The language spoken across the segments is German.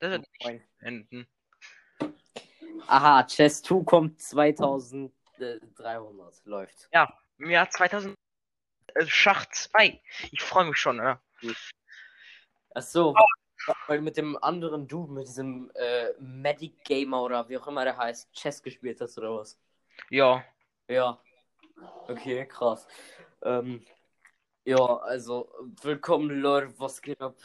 Das wird Moin. nicht enden. Aha, Chess 2 kommt 2300. Läuft. Im Jahr 2000 äh, Schach 2. Ich freue mich schon, ja. Achso, weil du mit dem anderen Dude, mit diesem äh, Medic Gamer oder wie auch immer der heißt, Chess gespielt hast oder was? Ja. Ja. Okay, krass. Ähm, ja, also willkommen Leute, was geht ab?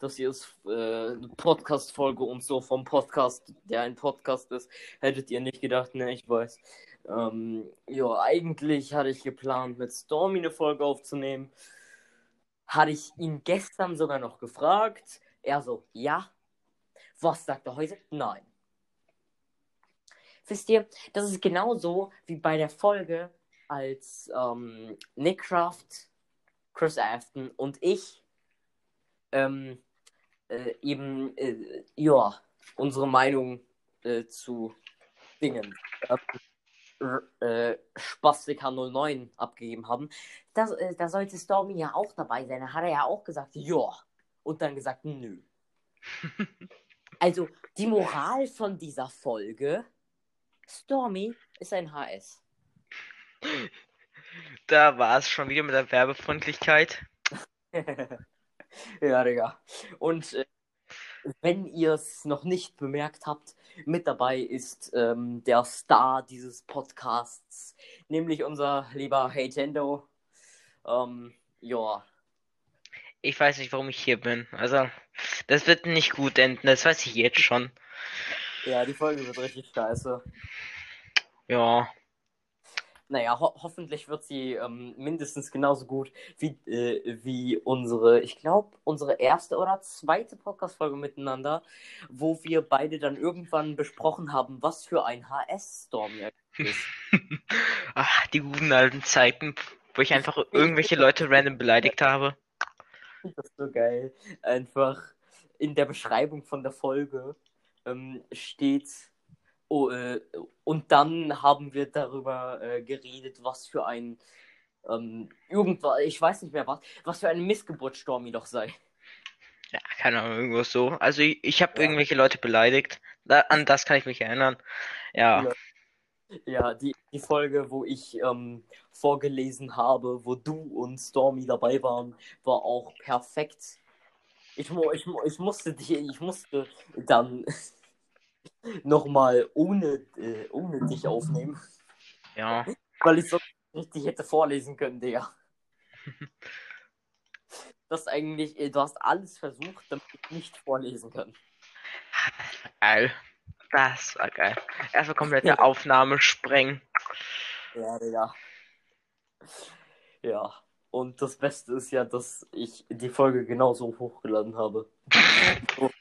Das hier ist äh, eine Podcast-Folge und so vom Podcast, der ein Podcast ist. Hättet ihr nicht gedacht, ne, ich weiß. Ähm, ja, eigentlich hatte ich geplant, mit Stormy eine Folge aufzunehmen. Hatte ich ihn gestern sogar noch gefragt. Er so, ja. Was sagt er heute? Nein. Wisst ihr, das ist genauso wie bei der Folge, als ähm, Nick Kraft, Chris Afton und ich ähm, äh, eben, äh, ja, unsere Meinung äh, zu Dingen, äh, Spastika 09 abgegeben haben. Das, äh, da sollte Stormy ja auch dabei sein. Da hat er ja auch gesagt, ja. Und dann gesagt, nö. also, die Moral von dieser Folge, Stormy ist ein HS. Da war es schon wieder mit der Werbefreundlichkeit. ja, Digga. Und äh, wenn ihr es noch nicht bemerkt habt, mit dabei ist ähm, der Star dieses Podcasts, nämlich unser lieber Hey Tendo. Ähm, ja, Ich weiß nicht, warum ich hier bin. Also, das wird nicht gut enden. Das weiß ich jetzt schon. ja, die Folge wird richtig scheiße. Ja. Naja, ho hoffentlich wird sie ähm, mindestens genauso gut wie, äh, wie unsere, ich glaube, unsere erste oder zweite Podcast-Folge miteinander, wo wir beide dann irgendwann besprochen haben, was für ein HS-Storm ist. Ach, die guten alten Zeiten, wo ich einfach irgendwelche Leute random beleidigt habe. Das ist so geil. Einfach in der Beschreibung von der Folge ähm, steht. Oh, äh, und dann haben wir darüber äh, geredet, was für ein ähm, irgendwas, ich weiß nicht mehr was, was für eine Missgeburt Stormy doch sei. Ja, keine Ahnung, irgendwas so. Also, ich, ich habe Ja. irgendwelche Leute beleidigt. Da, an das kann ich mich erinnern. Ja. Ja. Die, die Folge, wo ich ähm, vorgelesen habe, wo du und Stormy dabei waren, war auch perfekt. Ich, ich, ich musste dich, ich musste dann nochmal ohne, äh, ohne dich aufnehmen, Ja. weil ich sonst nicht richtig hätte vorlesen können, Digga. Das eigentlich, äh, du hast alles versucht, damit ich nicht vorlesen kann. Geil. Das war geil. Erstmal komplette Aufnahme sprengen. Ja, Digga. Ja. Und das Beste ist ja, dass ich die Folge genauso hochgeladen habe. So,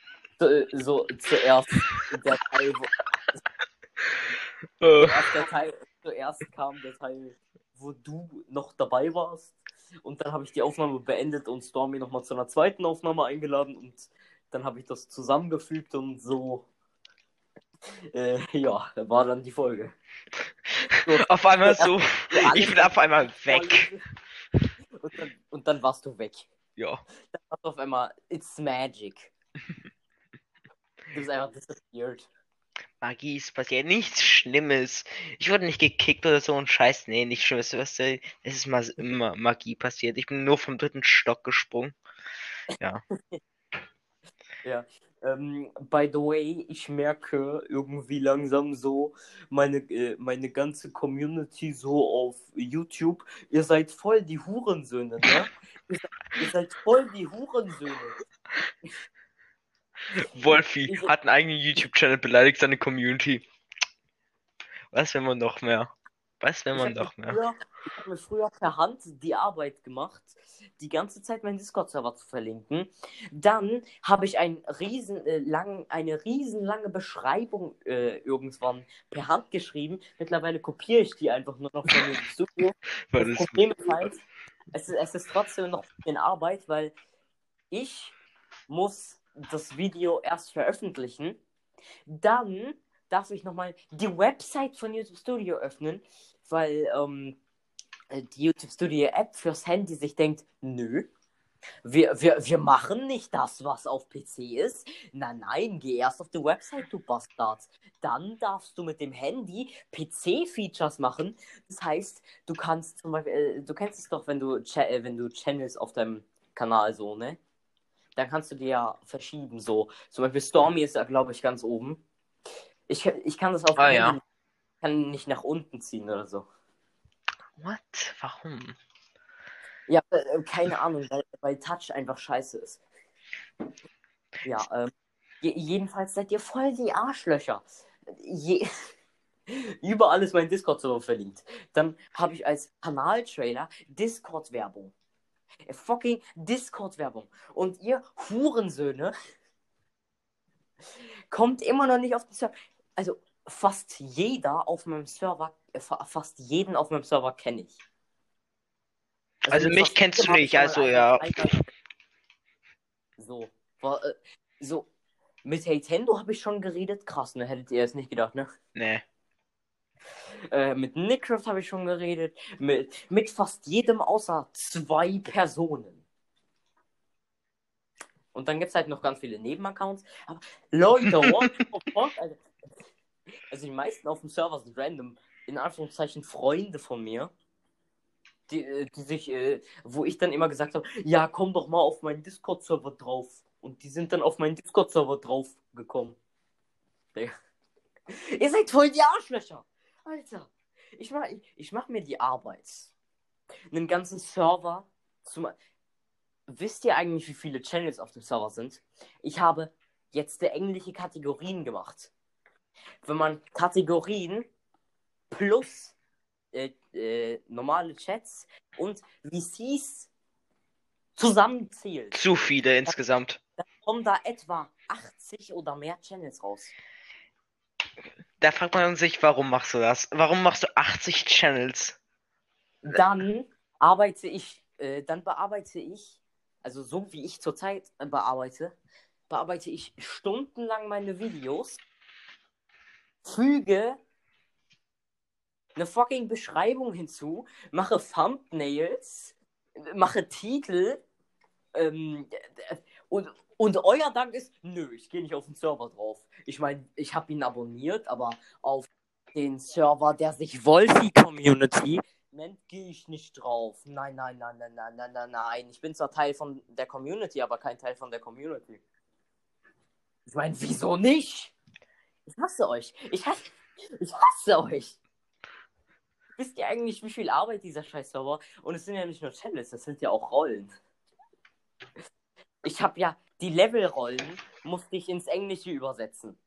so zuerst der Teil, wo, Äh, zuerst, der Teil, zuerst kam der Teil, wo du noch dabei warst. Und dann habe ich die Aufnahme beendet und Stormy nochmal zu einer zweiten Aufnahme eingeladen und dann habe ich das zusammengefügt und so. Äh, ja, war dann die Folge. So, auf einmal so. Ich bin auf einmal weg. Und dann, und dann warst du weg. Ja. Dann warst du auf einmal, it's magic. Du bist einfach disappeared. Magie ist passiert. Nichts Schlimmes. Ich wurde nicht gekickt oder so und Scheiß. Nee, nicht Schlimmes. Was, es ist mal immer Magie passiert. Ich bin nur vom dritten Stock gesprungen. Ja. Ja. Ähm, by the way, ich merke irgendwie langsam so meine, äh, meine ganze Community so auf YouTube. Ihr seid voll die Hurensöhne, ne? ihr, seid, ihr seid voll die Hurensöhne. Wolfi Ich- hat einen eigenen YouTube-Channel, beleidigt seine Community. Was will man noch mehr? Was will Ich man habe noch mehr? früher- ich hab mir früher per Hand die Arbeit gemacht, die ganze Zeit meinen Discord-Server zu verlinken. Dann habe ich ein riesen, äh, lang, eine riesenlange Beschreibung äh, irgendwann per Hand geschrieben. Mittlerweile kopiere ich die einfach nur noch von dem Studio. Das das Problem ist halt, es ist, es ist trotzdem noch in Arbeit, weil ich muss das Video erst veröffentlichen. Dann darf ich nochmal die Website von YouTube Studio öffnen, weil ähm, äh, die YouTube Studio App fürs Handy sich denkt, nö, Wir, wir, wir machen nicht das, was auf PC ist. Nein, nein, geh erst auf die Website, du Bastard. Dann darfst du mit dem Handy PC-Features machen. Das heißt, du kannst zum Beispiel, äh, du kennst es doch, wenn du, äh, wenn du Channels auf deinem Kanal so, ne? Dann kannst du die ja verschieben, so. Zum Beispiel Stormy ist da, glaube ich, ganz oben. Ich, ich kann das auf dem Ah, ja. kann nicht nach unten ziehen oder so. What? Warum? Ja, äh, keine Ahnung, weil, weil Touch einfach scheiße ist. Ja, ähm, je, jedenfalls seid ihr voll die Arschlöcher. Je, überall ist mein Discord-Server verlinkt. Dann habe ich als Kanaltrailer Discord-Werbung. Äh, Fucking Discord-Werbung. Und ihr Hurensöhne kommt immer noch nicht auf den Server. Also fast jeder auf meinem Server, äh, fa- fast jeden auf meinem Server kenne ich. Also mit mich kennst du nicht, also ja. So, war, äh, so. Mit Nintendo habe ich schon geredet. Krass, ne? Hättet ihr es nicht gedacht, ne? Nee. Äh, mit Nickcraft habe ich schon geredet. Mit, mit fast jedem außer zwei Personen. Und dann gibt es halt noch ganz viele Nebenaccounts. Aber Leute, what the fuck, Alter? Also die meisten auf dem Server sind random, in Anführungszeichen Freunde von mir. Die, äh, die sich, äh, wo ich dann immer gesagt habe, ja, komm doch mal auf meinen Discord-Server drauf. Und die sind dann auf meinen Discord-Server drauf gekommen. Ihr seid voll die Arschlöcher. Alter, ich mach, ich, ich mach mir die Arbeit. Einen ganzen Server zum. Wisst ihr eigentlich, wie viele Channels auf dem Server sind? Ich habe jetzt englische Kategorien gemacht. Wenn man Kategorien plus äh, äh, normale Chats und VCs zusammenzählt, Zu viele insgesamt. kommen da etwa 80 oder mehr Channels raus. Da fragt man sich, warum machst du das? Warum machst du 80 Channels? Dann arbeite ich, äh, dann bearbeite ich, also so wie ich zurzeit äh, bearbeite, bearbeite ich stundenlang meine Videos, füge eine fucking Beschreibung hinzu, mache Thumbnails, mache Titel, ähm, und, und euer Dank ist, nö, ich gehe nicht auf den Server drauf. Ich meine, ich habe ihn abonniert, aber auf den Server, der sich Wolfi Community nennt, gehe ich nicht drauf. Nein, nein, nein, nein, nein, nein, nein, nein. Ich bin zwar Teil von der Community, aber kein Teil von der Community. Ich meine, wieso nicht? Ich hasse euch. Ich hasse, ich hasse euch. Wisst ihr eigentlich, wie viel Arbeit dieser Scheiß-Server? Und es sind ja nicht nur Channels, das sind ja auch Rollen. Ich habe ja die Level-Rollen, musste ich ins Englische übersetzen.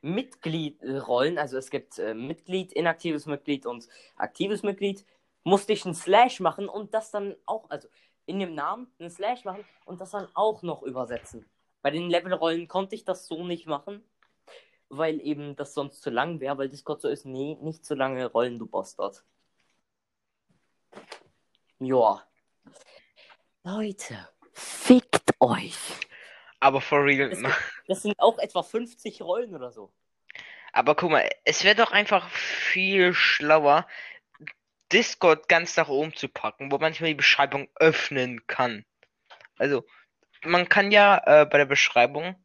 Mitgliedrollen, also es gibt äh, Mitglied, inaktives Mitglied und aktives Mitglied, musste ich einen Slash machen und das dann auch, also in dem Namen einen Slash machen und das dann auch noch übersetzen. Bei den Levelrollen konnte ich das so nicht machen, weil eben das sonst zu lang wäre, weil Discord so ist, nee, nicht so lange Rollen, du Bastard. Joa. Leute, fickt euch. Aber for real. Das, das sind auch etwa 50 Rollen oder so. Aber guck mal, es wäre doch einfach viel schlauer, Discord ganz nach oben zu packen, wo man nicht mehr die Beschreibung öffnen kann. Also, man kann ja äh, bei der Beschreibung,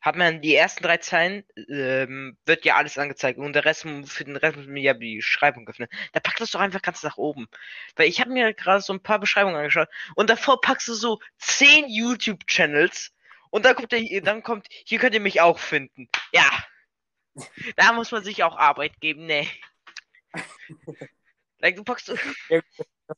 hat man die ersten drei Zeilen, ähm, wird ja alles angezeigt und der Rest, für den Rest muss man ja die Beschreibung öffnen. Da packt das doch einfach ganz nach oben. Weil ich habe mir gerade so ein paar Beschreibungen angeschaut und davor packst du so zehn YouTube-Channels und dann kommt der, dann kommt, hier könnt ihr mich auch finden. Ja. Da muss man sich auch Arbeit geben, ne. like, du packst Das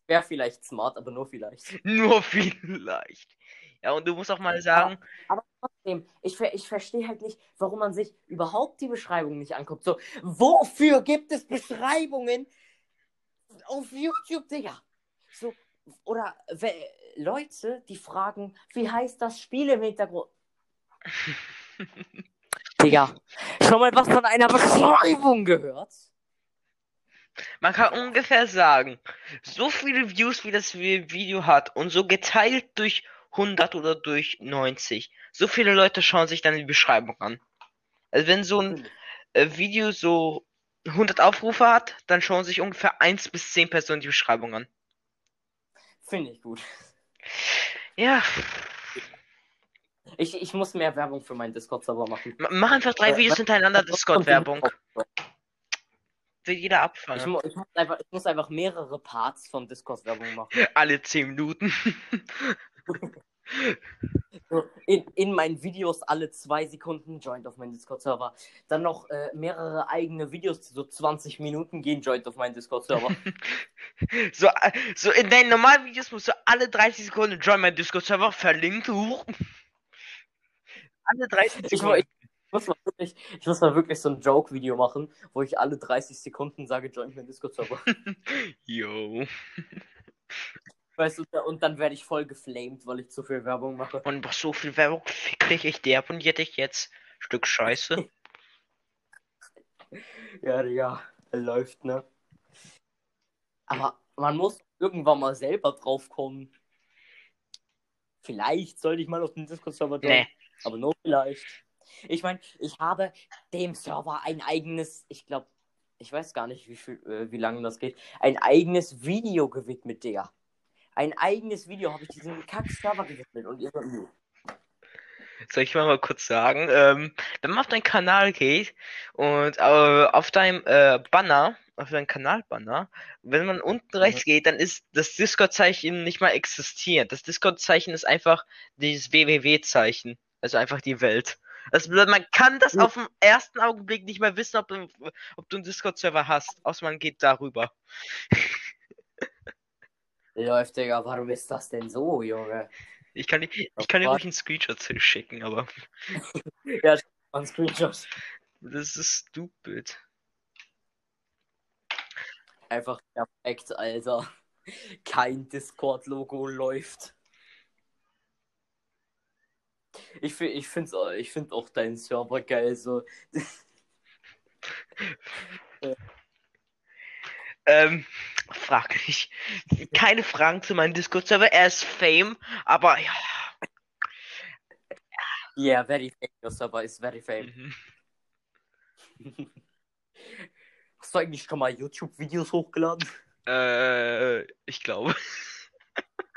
wäre vielleicht smart, aber nur vielleicht. nur vielleicht. Ja, und du musst auch mal sagen, Aber trotzdem, ich, ich verstehe halt nicht, warum man sich überhaupt die Beschreibung nicht anguckt. So, wofür gibt es Beschreibungen auf YouTube, Digga? So, oder Leute, die fragen, wie heißt das Spiel im Hintergrund? Digga, schon mal was von einer Beschreibung gehört? man kann ungefähr sagen, so viele Views wie das Vi- Video hat und so geteilt durch 100 oder durch 90, so viele Leute schauen sich dann die Beschreibung an. Also wenn so ein äh, Video so 100 Aufrufe hat, dann schauen sich ungefähr 1 bis 10 Personen die Beschreibung an. Finde ich gut. Ja, Ich, ich muss mehr Werbung für meinen Discord-Server machen. m- mach einfach drei Äh, Videos hintereinander Discord-Werbung. Will jeder Ich, abfangen. mu ich, muss einfach, ich muss einfach mehrere Parts von Discord-Werbung machen. Alle 10 Minuten. In, in meinen Videos alle zwei Sekunden joint auf meinen Discord-Server. Dann noch äh, mehrere eigene Videos, die so 20 Minuten gehen, joint auf meinen Discord-Server. So, äh, so in deinen normalen Videos musst du alle 30 Sekunden join mein Discord-Server verlinkt. Huch. Alle 30 Ich, mu- Sekunden. ich, muss mal wirklich, ich muss mal wirklich so ein Joke-Video machen, wo ich alle 30 Sekunden sage, joint meinen Discord-Server. Yo. Weißt du, und dann werde ich voll geflamed, weil ich zu viel Werbung mache. Und was so viel Werbung fick dich, ich deabonniert dich jetzt. Stück Scheiße. Ja, Digga, läuft, ne? Aber man muss irgendwann mal selber drauf kommen. Vielleicht sollte ich mal auf den Discord-Server joinen. Nee. Aber nur vielleicht. Ich meine, ich habe dem Server ein eigenes, ich glaube, ich weiß gar nicht, wie viel, äh, wie lange das geht, ein eigenes Video gewidmet, Digga. Ein eigenes Video habe ich diesem Kack-Server gewidmet und ihr nö. Soll ich mal, mal kurz sagen? Ähm, wenn man auf deinen Kanal geht und äh, auf deinem äh, Banner, auf deinem Kanalbanner, wenn man unten rechts geht, dann ist das Discord-Zeichen nicht mal existiert. Das Discord-Zeichen ist einfach dieses www-Zeichen. Also einfach die Welt. Das bedeutet, man kann das Ja. auf den ersten Augenblick nicht mehr wissen, ob du, ob du einen Discord-Server hast, außer man geht darüber. Läuft, Digga, warum ist das denn so, Junge? Ich kann, dir- ich kann dir ruhig einen Screenshot schicken, aber Ja, ein Screenshot. das ist stupid. Einfach perfekt, Alter. Kein Discord-Logo läuft. Ich, ich finde ich find auch deinen Server geil. So. Ähm, frag nicht. Keine Fragen zu meinem Discord-Server. Er ist Fame, aber ja. Yeah, very fame. Your Server ist very fame. mhm. Hast du eigentlich schon mal YouTube-Videos hochgeladen? Äh, ich glaube.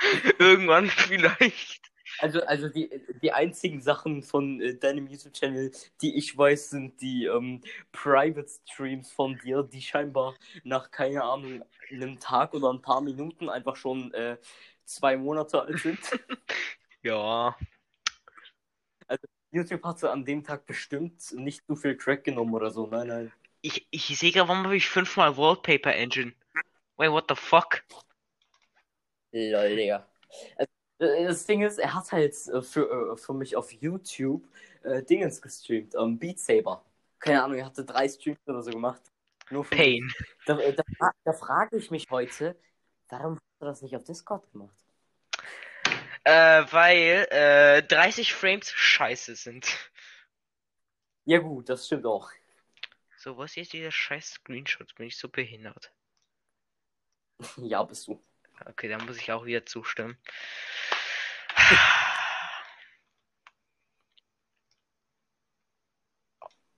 Irgendwann vielleicht. Also, also die, die einzigen Sachen von äh, deinem YouTube-Channel, die ich weiß, sind die ähm, Private Streams von dir, die scheinbar nach, keine Ahnung, einem Tag oder ein paar Minuten einfach schon äh, zwei Monate alt sind. Ja. YouTube hatte an dem Tag bestimmt nicht so viel Crack genommen oder so. Nein, nein. Ich, ich sehe gerade, warum habe ich fünfmal Wallpaper Engine? Wait, what the fuck? Lol, Digga. Also, das Ding ist, er hat halt äh, für, äh, für mich auf YouTube äh, Dingens gestreamt, ähm, Beat Saber. Keine Ahnung, er hatte drei Streams oder so gemacht. Nur für Pain. Da, äh, da, da frage ich mich heute, warum hast du das nicht auf Discord gemacht? Äh, weil äh, 30 Frames scheiße sind. Ja gut, das stimmt auch. So, was ist jetzt dieser scheiß Screenshot? Bin ich so behindert? ja, bist du. Okay, dann muss ich auch wieder zustimmen.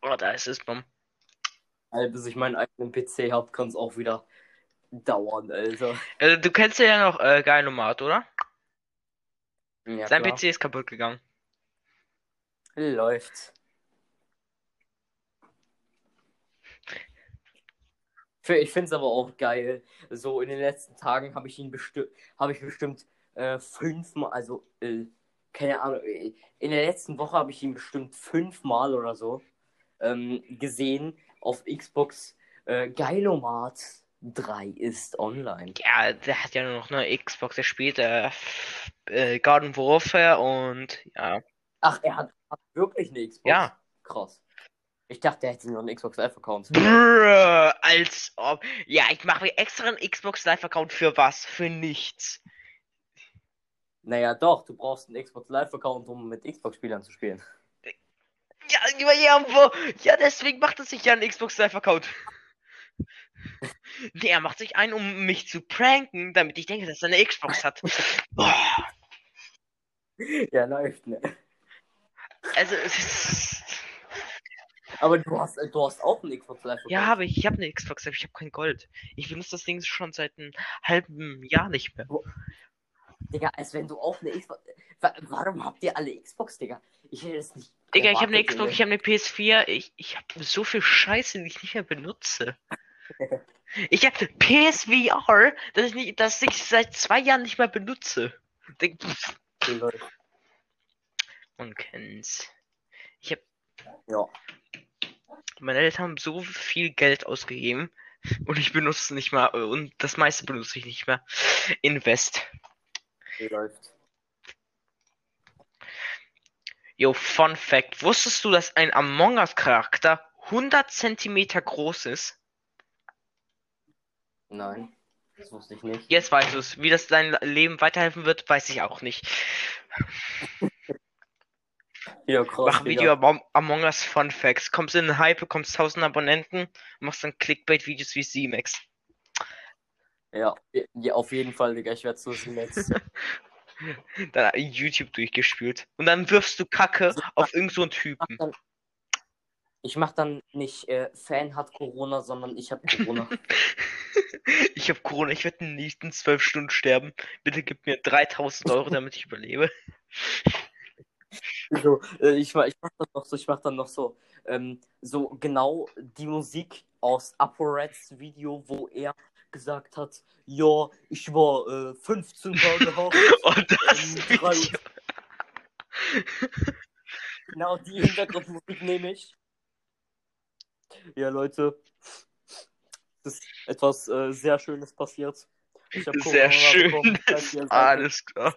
Oh, da ist es, Bom. Also, bis ich meinen eigenen PC habe, kann es auch wieder dauern, Alter. Also, du kennst ja noch äh, Geinomat, oder? Ja, Sein klar. PC ist kaputt gegangen. Läuft. Ich finde es aber auch geil. So in den letzten Tagen habe ich ihn bestimmt, habe ich bestimmt äh, fünfmal, also äh, keine Ahnung, äh, in der letzten Woche habe ich ihn bestimmt fünfmal oder so ähm, gesehen auf Xbox. Äh, Geilomat 3 ist online. Ja, der hat ja nur noch eine Xbox, der spielt äh, äh, Garden Warfare und ja. Ach, er hat, hat wirklich eine Xbox. Ja. Krass. Ich dachte, er hätte nur einen Xbox Live-Account. Brrr, als ob. Ja, ich mache mir extra einen Xbox Live-Account für was? Für nichts. Naja, doch, du brauchst einen Xbox Live-Account, um mit Xbox-Spielern zu spielen. Ja, ja, ja, deswegen macht er sich ja einen Xbox Live-Account. Nee, er macht sich einen, um mich zu pranken, damit ich denke, dass er eine Xbox hat. Boah, Ja, läuft, ne? also, es ist... Aber du hast, äh, du hast auch einen Xbox Live-Account. Ja, habe ich. Ich habe eine Xbox, aber ich habe kein Gold. Ich benutze das Ding schon seit einem halben Jahr nicht mehr. Digga, als wenn du auch eine Xbox. Wa- Warum habt ihr alle Xbox, Digga? Ich hätte es nicht. Digga, ich habe eine Xbox, ich habe eine PS4, ich, ich habe so viel Scheiße, die ich nicht mehr benutze. Ich habe PSVR, das ich, nicht, das ich seit zwei Jahren nicht mehr benutze. Digga. Man kennt's. Ich habe Ja. Meine Eltern haben so viel Geld ausgegeben und ich benutze es nicht mal und das meiste benutze ich nicht mehr. Invest. Läuft. Yo, Fun Fact. Wusstest du, dass ein Among Us Charakter 100 Zentimeter groß ist? Nein. Das wusste ich nicht. Jetzt weißt du es. Wie das dein Leben weiterhelfen wird, weiß ich auch nicht. Ja, krass. Mach ein. Video über Am- Among Us Fun Facts. Kommst in den Hype, bekommst 1000 Abonnenten, machst dann Clickbait-Videos wie C-Max. Ja, ja, auf jeden Fall, Digga. Ich werde sehen jetzt. Dann YouTube durchgespült. Und dann wirfst du Kacke auf irgend so Typen. ich mach dann nicht äh, Fan hat Corona, sondern ich hab Corona. Ich habe Corona, ich werde in den nächsten zwölf Stunden sterben. Bitte gib mir 3000 Euro, damit ich überlebe. So, äh, ich, mach, ich mach dann noch so, ich mach dann noch so, ähm, so genau die Musik aus ApoReds Video, wo er gesagt hat, ja, ich war äh, 15 Tage hoch. Und das Ähm, Video. Genau die Hintergrundmusik nehme ich. Ja, Leute. Es ist etwas äh, sehr Schönes passiert. Sehr Corona schön. bekommen. Alles klar.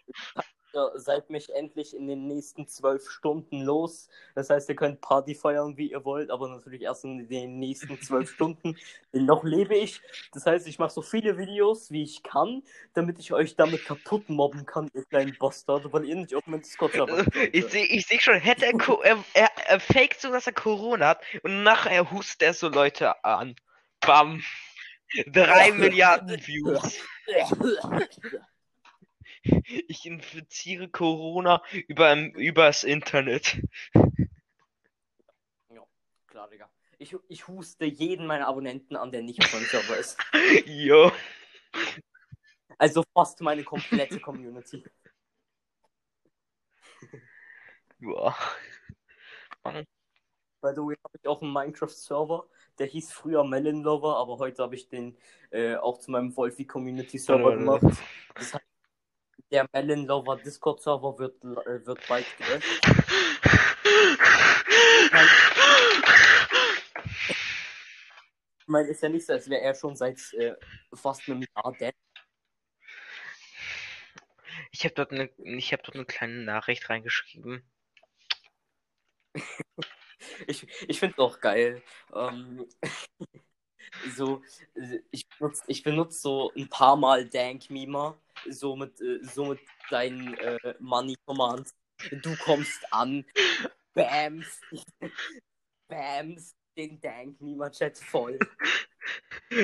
Seid mich endlich in den nächsten zwölf Stunden los. Das heißt, ihr könnt Party feiern, wie ihr wollt, aber natürlich erst in den nächsten zwölf Stunden. Denn noch lebe ich. Das heißt, ich mache so viele Videos, wie ich kann, damit ich euch damit kaputt mobben kann, ihr kleinen Bastard, weil ihr nicht auf meinen Discord-Server Ich sehe ich seh schon, hätte er, er, er, er faked so, dass er Corona hat und nachher hustet er so Leute an. Bam. Drei Milliarden Views. Ich infiziere Corona über, übers Internet. Klar, Digga. Ich, ich huste jeden meiner Abonnenten an, der nicht auf meinem Server ist. Jo. Also fast meine komplette Community. Boah. By the way, habe ich auch einen Minecraft-Server. Der hieß früher Melon Lover, aber heute habe ich den äh, auch zu meinem Wolfie-Community-Server Warte, gemacht. warte, Das heißt, der Melon Lover Discord-Server wird, äh, wird bald gelöscht. Ich meine, ist ja nicht so, als wäre er schon seit äh, fast einem Jahr dead. Ich habe dort eine, ich habe dort eine kleine Nachricht reingeschrieben. Ich, ich finde es auch geil. Ähm, so, äh, ich benutze ich benutz so ein paar Mal Dank Mima, so mit, äh, so mit deinen äh, Money Commands. Du kommst an, bams, bams, den Dank Mima Chat voll.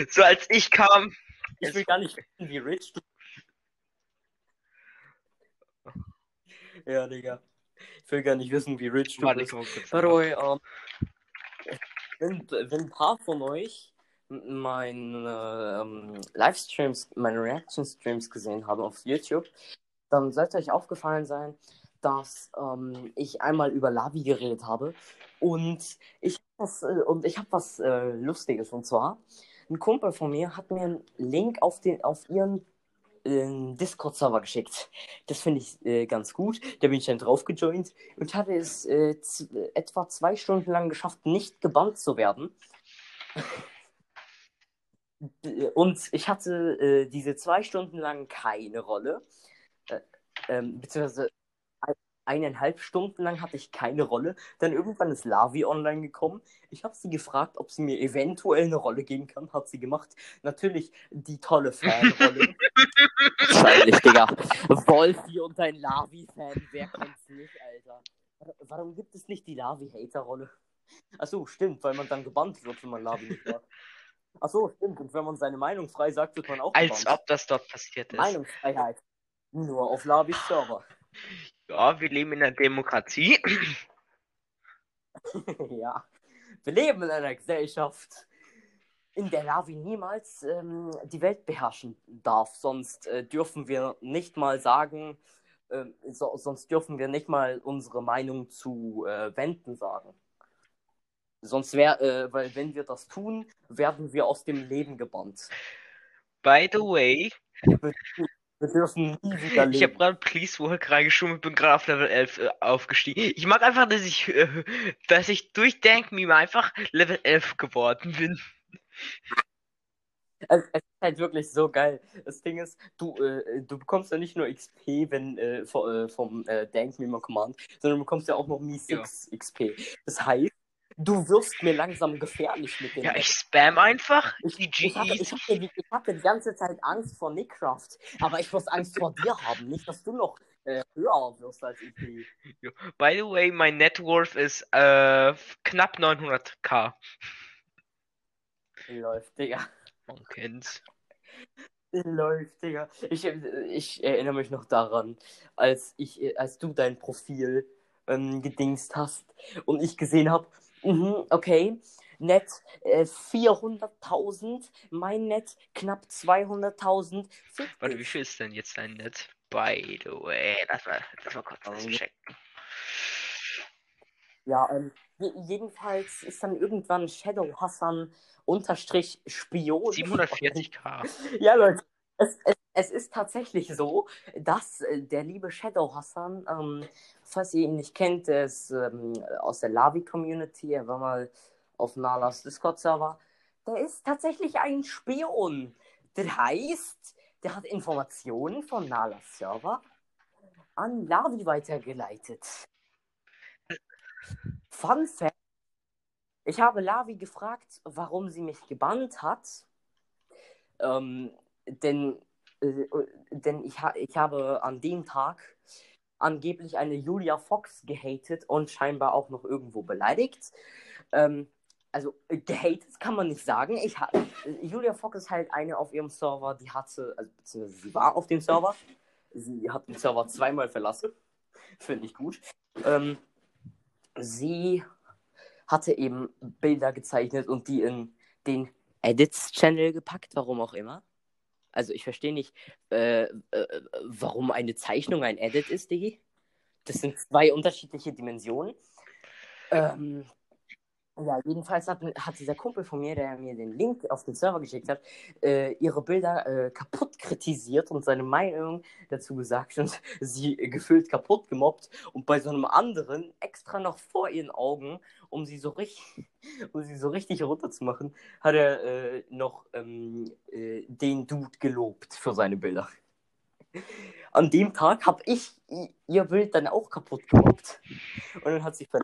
So als ich kam. Ich will gar nicht wissen, wie rich du. Ja, Digga. Ich will gar nicht wissen, wie rich du Warte, bist. way, ähm, wenn, wenn ein paar von euch meine ähm, Livestreams, meine Reaction-Streams gesehen haben auf YouTube, dann sollte euch aufgefallen sein, dass ähm, ich einmal über Lavi geredet habe und ich was, äh, und ich habe was äh, Lustiges und zwar ein Kumpel von mir hat mir einen Link auf den auf ihren äh, Discord-Server geschickt. Das finde ich äh, ganz gut. Da bin ich dann drauf gejoint und hatte es äh, etwa zwei Stunden lang geschafft, nicht gebannt zu werden. Und ich hatte äh, diese zwei Stunden lang keine Rolle. Äh, ähm, beziehungsweise ein- eineinhalb Stunden lang hatte ich keine Rolle. Dann irgendwann ist Lavi online gekommen. Ich habe sie gefragt, ob sie mir eventuell eine Rolle geben kann. Hat sie gemacht. Natürlich die tolle Fanrolle. Wahrscheinlich, Digga. Wolfi und ein Lavi-Fan. Wer kennt's nicht, Alter? Warum gibt es nicht die Lavi-Hater-Rolle? Achso, stimmt, weil man dann gebannt wird, wenn man Lavi nicht mag. Achso, stimmt. Und wenn man seine Meinung frei sagt, wird man auch Als gebannt. ob das dort passiert ist. Meinungsfreiheit. Nur auf Lavis Server. Ja, wir leben in einer Demokratie. ja. Wir leben in einer Gesellschaft, in der Lavi niemals ähm, die Welt beherrschen darf. Sonst äh, dürfen wir nicht mal sagen, ähm, so, sonst dürfen wir nicht mal unsere Meinung zu äh, Wänden sagen. Sonst wäre, äh, weil wenn wir das tun, werden wir aus dem Leben gebannt. By the way, Wir, wir dürfen nie wieder ich habe leben. gerade Please Work reingeschoben und bin gerade auf Level 11 äh, aufgestiegen. Ich mag einfach, dass ich, äh, dass ich durch Dank Meme einfach Level 11 geworden bin. Es, es ist halt wirklich so geil. Das Ding ist, du, äh, du bekommst ja nicht nur XP wenn, äh, vom, äh, vom äh, Dank Memo Command, sondern du bekommst ja auch noch Mi 6 XP. Das heißt, du wirst mir langsam gefährlich mit dem. Ja, ich spam einfach Ich, die ich, hatte, ich, hatte, die- ich hatte die ganze Zeit Angst vor Nickcraft, aber ich muss Angst vor dir haben, nicht, dass du noch äh, höher wirst als ich. By the way, mein Net Worth ist äh, knapp 900k. Läuft, Digga. Man kennt's. Läuft, Digga. Ich, ich erinnere mich noch daran, als ich, äh, als du dein Profil ähm, gedingst hast und ich gesehen habe, okay, Net äh, 400.000, mein Net knapp 200.000. Fick Warte, wie viel ist denn jetzt dein Net? By the way, lass mal, lass mal kurz das Oh. checken. Ja, ähm, je- jedenfalls ist dann irgendwann Shadow Hassan unterstrich Spion. 740k. Ja, Leute, es, es, es ist tatsächlich so, dass äh, der liebe Shadow Hassan, ähm, falls ihr ihn nicht kennt, der ist ähm, aus der Lavi-Community, er war mal auf Nalas Discord-Server, der ist tatsächlich ein Spion. Das heißt, der hat Informationen von Nalas Server an Lavi weitergeleitet. Fun Fact. Ich habe Lavi gefragt, warum sie mich gebannt hat. Ähm, denn äh, denn ich, ha ich habe an dem Tag angeblich eine Julia Fox gehatet und scheinbar auch noch irgendwo beleidigt. Ähm, also äh, gehatet kann man nicht sagen. Ich Julia Fox ist halt eine auf ihrem Server, die hatte, also beziehungsweise sie war auf dem Server. Sie hat den Server zweimal verlassen. Finde ich gut. Ähm, sie hatte eben Bilder gezeichnet und die in den Edits-Channel gepackt, warum auch immer. Also ich verstehe nicht, äh, äh, warum eine Zeichnung ein Edit ist, Digi. Das sind zwei unterschiedliche Dimensionen. Ähm, ja, jedenfalls hat, hat dieser Kumpel von mir, der mir den Link auf den Server geschickt hat, äh, ihre Bilder äh, kaputt kritisiert und seine Meinung dazu gesagt und sie gefühlt kaputt gemobbt und bei so einem anderen extra noch vor ihren Augen, um sie so richtig, um sie so richtig runterzumachen, hat er äh, noch ähm, äh, den Dude gelobt für seine Bilder. An dem Tag habe ich ihr Bild dann auch kaputt gemobbt und dann hat sie ver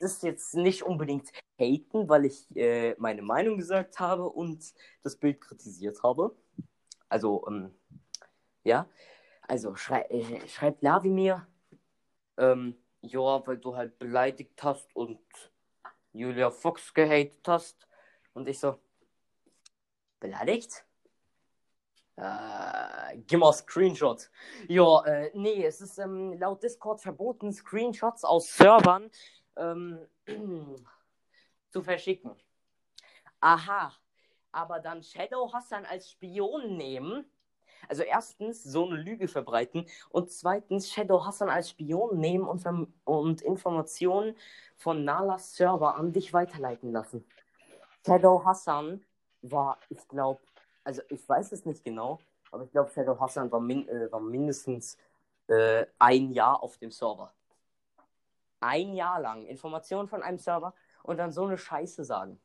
das jetzt nicht unbedingt haten, weil ich äh, meine Meinung gesagt habe und das Bild kritisiert habe. Also, ähm, ja. Also, schrei äh, schreibt Lavi mir, ähm, ja, weil du halt beleidigt hast und Julia Fox gehatet hast. Und ich so, beleidigt? Äh, gib mal Screenshot. Ja, äh, nee, es ist ähm, laut Discord verboten, Screenshots aus Servern ähm, zu verschicken. Aha, aber dann Shadow Hassan als Spion nehmen. Also erstens so eine Lüge verbreiten und zweitens Shadow Hassan als Spion nehmen und, und Informationen von Nalas Server an dich weiterleiten lassen. Shadow Hassan war, ich glaube, also ich weiß es nicht genau, aber ich glaube, Shadow Hassan war, min äh, war mindestens äh, ein Jahr auf dem Server. Ein Jahr lang Informationen von einem Server und dann so eine Scheiße sagen.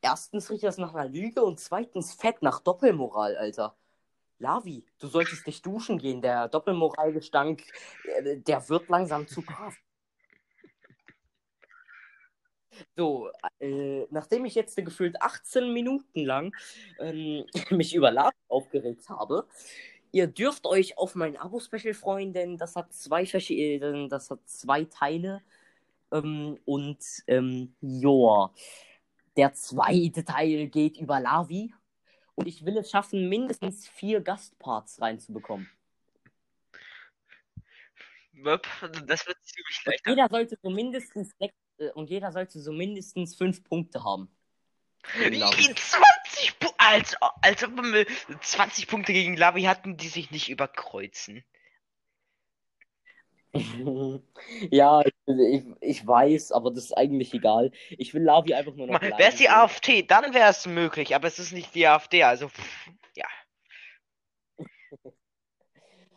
Erstens riecht das nach einer Lüge und zweitens fett nach Doppelmoral, Alter. Lavi, du solltest nicht duschen gehen. Der Doppelmoralgestank, äh, der wird langsam zu krass. So, äh, nachdem ich jetzt gefühlt 18 Minuten lang ähm, mich über Lavi aufgeregt habe, ihr dürft euch auf mein Abo-Special freuen, denn das hat zwei, verschi- äh, das hat zwei Teile. Ähm, und ähm, joa, der zweite Teil geht über Lavi. Und ich will es schaffen, mindestens vier Gastparts reinzubekommen. Das wird ziemlich leichter. jeder sollte so mindestens sechs, äh, und jeder sollte so mindestens fünf Punkte haben. Gegen Lavi. 20 Punkte, als, als ob wir 20 Punkte gegen Lavi hatten, die sich nicht überkreuzen. ja, ich, ich weiß, aber das ist eigentlich egal. Ich will Lavi einfach nur noch. Wäre es die AfD, dann wäre es möglich, aber es ist nicht die AfD, also pff, ja.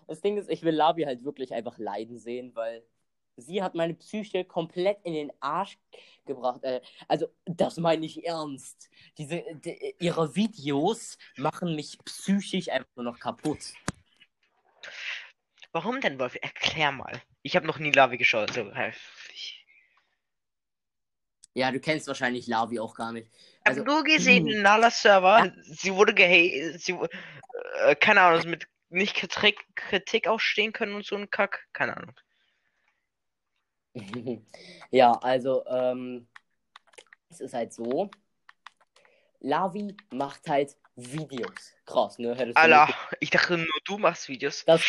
Das Ding ist, ich will Lavi halt wirklich einfach leiden sehen, weil sie hat meine Psyche komplett in den Arsch gebracht. Äh, also, das meine ich ernst. Diese, die, ihre Videos machen mich psychisch einfach nur noch kaputt. Warum denn, Wolf? Erklär mal. Ich habe noch nie Lavi geschaut. So. Ja, du kennst wahrscheinlich Lavi auch gar nicht. Also, ich habe nur gesehen, hm. Nala Server, ja. sie wurde gehatet, sie, äh, keine Ahnung, mit nicht Kritik, Kritik ausstehen können und so ein Kack, keine Ahnung. Ja, also, ähm, es ist halt so, Lavi macht halt Videos. Krass, ne? Hättest Alter, ich dachte nur du machst Videos. Das...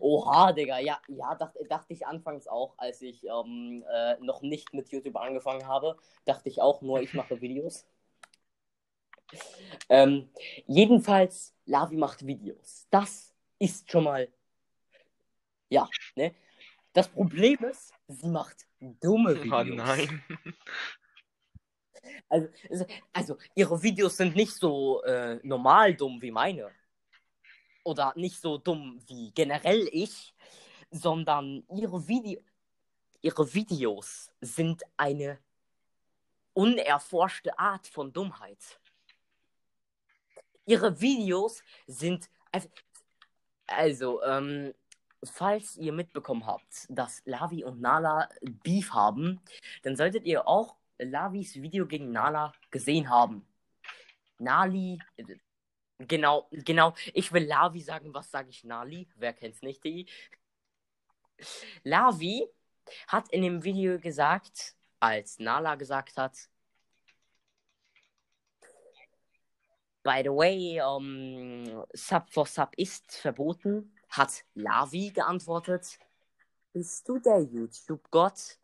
Oha, Digga, ja, ja, dachte, dachte ich anfangs auch, als ich ähm, äh, noch nicht mit YouTube angefangen habe, dachte ich auch nur, ich mache Videos. ähm, jedenfalls, Lavi macht Videos. Das ist schon mal, ja, ne? Das Problem ist, sie macht dumme oh Videos. Oh nein. Also, also ihre Videos sind nicht so äh, normal dumm wie meine. Oder nicht so dumm wie generell ich, sondern ihre, Video ihre Videos sind eine unerforschte Art von Dummheit. Ihre Videos sind. Also, also ähm, falls ihr mitbekommen habt, dass Lavi und Nala Beef haben, dann solltet ihr auch Lavis Video gegen Nala gesehen haben. Nali, genau, genau, ich will Lavi sagen, was sage ich Nali? Wer kennt's nicht, die? Lavi hat in dem Video gesagt, als Nala gesagt hat, By the way, um, Sub for Sub ist verboten hat Lavi geantwortet. Bist du der YouTube-Gott?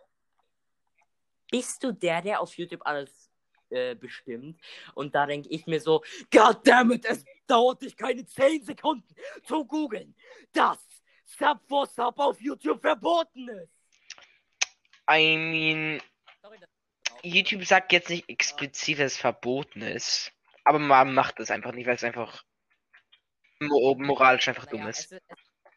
Bist du der, der auf YouTube alles äh, bestimmt? Und da denke ich mir so, goddammit, es dauert dich keine 10 Sekunden zu googeln, dass Sub for Sub auf YouTube verboten ist. I mean, YouTube sagt jetzt nicht explizit, dass es verboten ist. Aber man macht es einfach nicht, weil es einfach moralisch einfach naja, dumm ist. Es,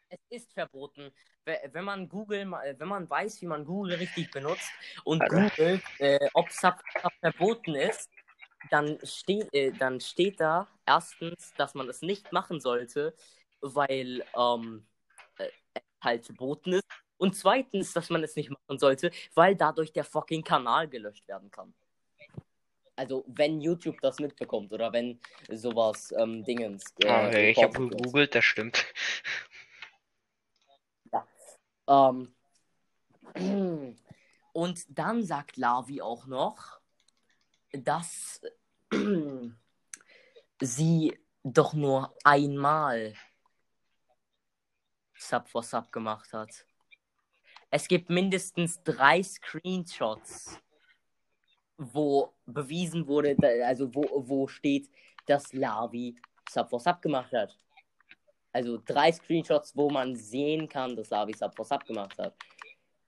es, ist verboten. Wenn man Google, wenn man weiß, wie man Google richtig benutzt und also. googelt, äh, ob Sub verboten ist, dann steht, äh, dann steht da erstens, dass man es nicht machen sollte, weil ähm, äh, es halt verboten ist. Und zweitens, dass man es nicht machen sollte, weil dadurch der fucking Kanal gelöscht werden kann also wenn YouTube das mitbekommt oder wenn sowas ähm, Dingens. Äh, ah, okay, ich habe gegoogelt, das stimmt. Ja. Ähm, und dann sagt Lavi auch noch, dass sie doch nur einmal Sub for Sub gemacht hat. Es gibt mindestens drei Screenshots wo bewiesen wurde, also wo, wo steht, dass Lavi Sub for Sub gemacht hat. Also drei Screenshots, wo man sehen kann, dass Lavi Sub for Sub gemacht hat.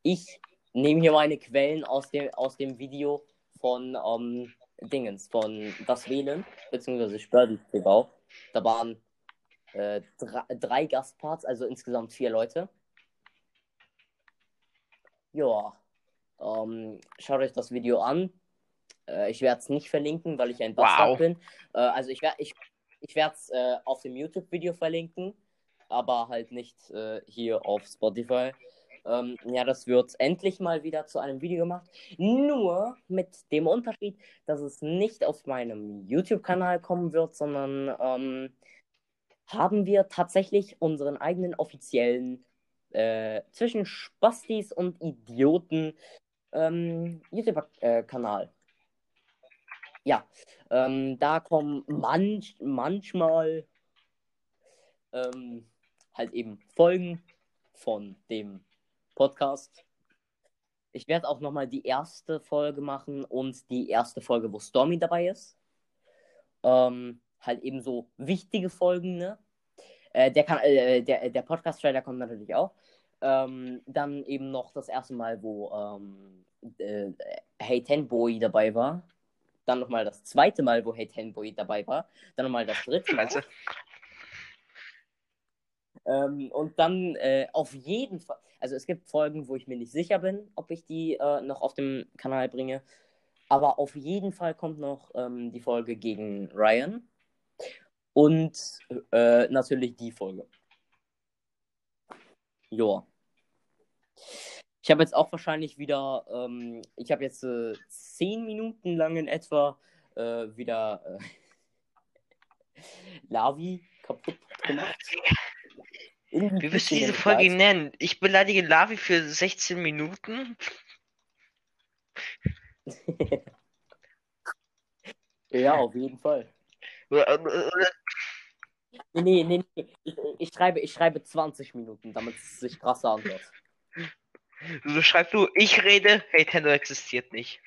Ich nehme hier meine Quellen aus dem, aus dem Video von um, ähm, Dingens, von Das Wählen, beziehungsweise Spördel TV. Da waren äh, drei, drei Gastparts, also insgesamt vier Leute. Ja, ähm, schaut euch das Video an. Äh, ich werde es nicht verlinken, weil ich ein Bastard wow. bin. Äh, also ich werde ich, ich werde es äh, auf dem YouTube-Video verlinken, aber halt nicht äh, hier auf Spotify. Ähm, ja, das wird endlich mal wieder zu einem Video gemacht. Nur mit dem Unterschied, dass es nicht auf meinem YouTube-Kanal kommen wird, sondern ähm, haben wir tatsächlich unseren eigenen offiziellen äh, zwischen Spastis und Idioten ähm, YouTube-Kanal ja, ähm, da kommen manch, manchmal ähm, halt eben Folgen von dem Podcast. Ich werde auch nochmal die erste Folge machen und die erste Folge, wo Stormy dabei ist. Ähm, halt eben so wichtige Folgen, ne? Äh, der, kann, äh, der, der Podcast-Trailer kommt natürlich auch. Ähm, dann eben noch das erste Mal, wo ähm, äh, Hey Tenboy dabei war. Dann nochmal das zweite Mal, wo Hey Tenboy dabei war. Dann nochmal das dritte Mal. Also, Ähm, und dann äh, auf jeden Fall, also es gibt Folgen, wo ich mir nicht sicher bin, ob ich die äh, noch auf dem Kanal bringe. Aber auf jeden Fall kommt noch ähm, die Folge gegen Ryan. Und äh, natürlich die Folge. Joa. Ich habe jetzt auch wahrscheinlich wieder, ähm, ich habe jetzt äh, zehn Minuten lang in etwa äh, wieder äh, Lavi kaputt gemacht. Wie wirst du diese Folge nennen? Ich beleidige Lavi für 16 Minuten? Ja, auf jeden Fall. Nee, nee, nee. Ich, ich, schreibe, ich schreibe 20 Minuten, damit es sich krasser anhört. So schreibst du, ich rede, hey, Tendo existiert nicht.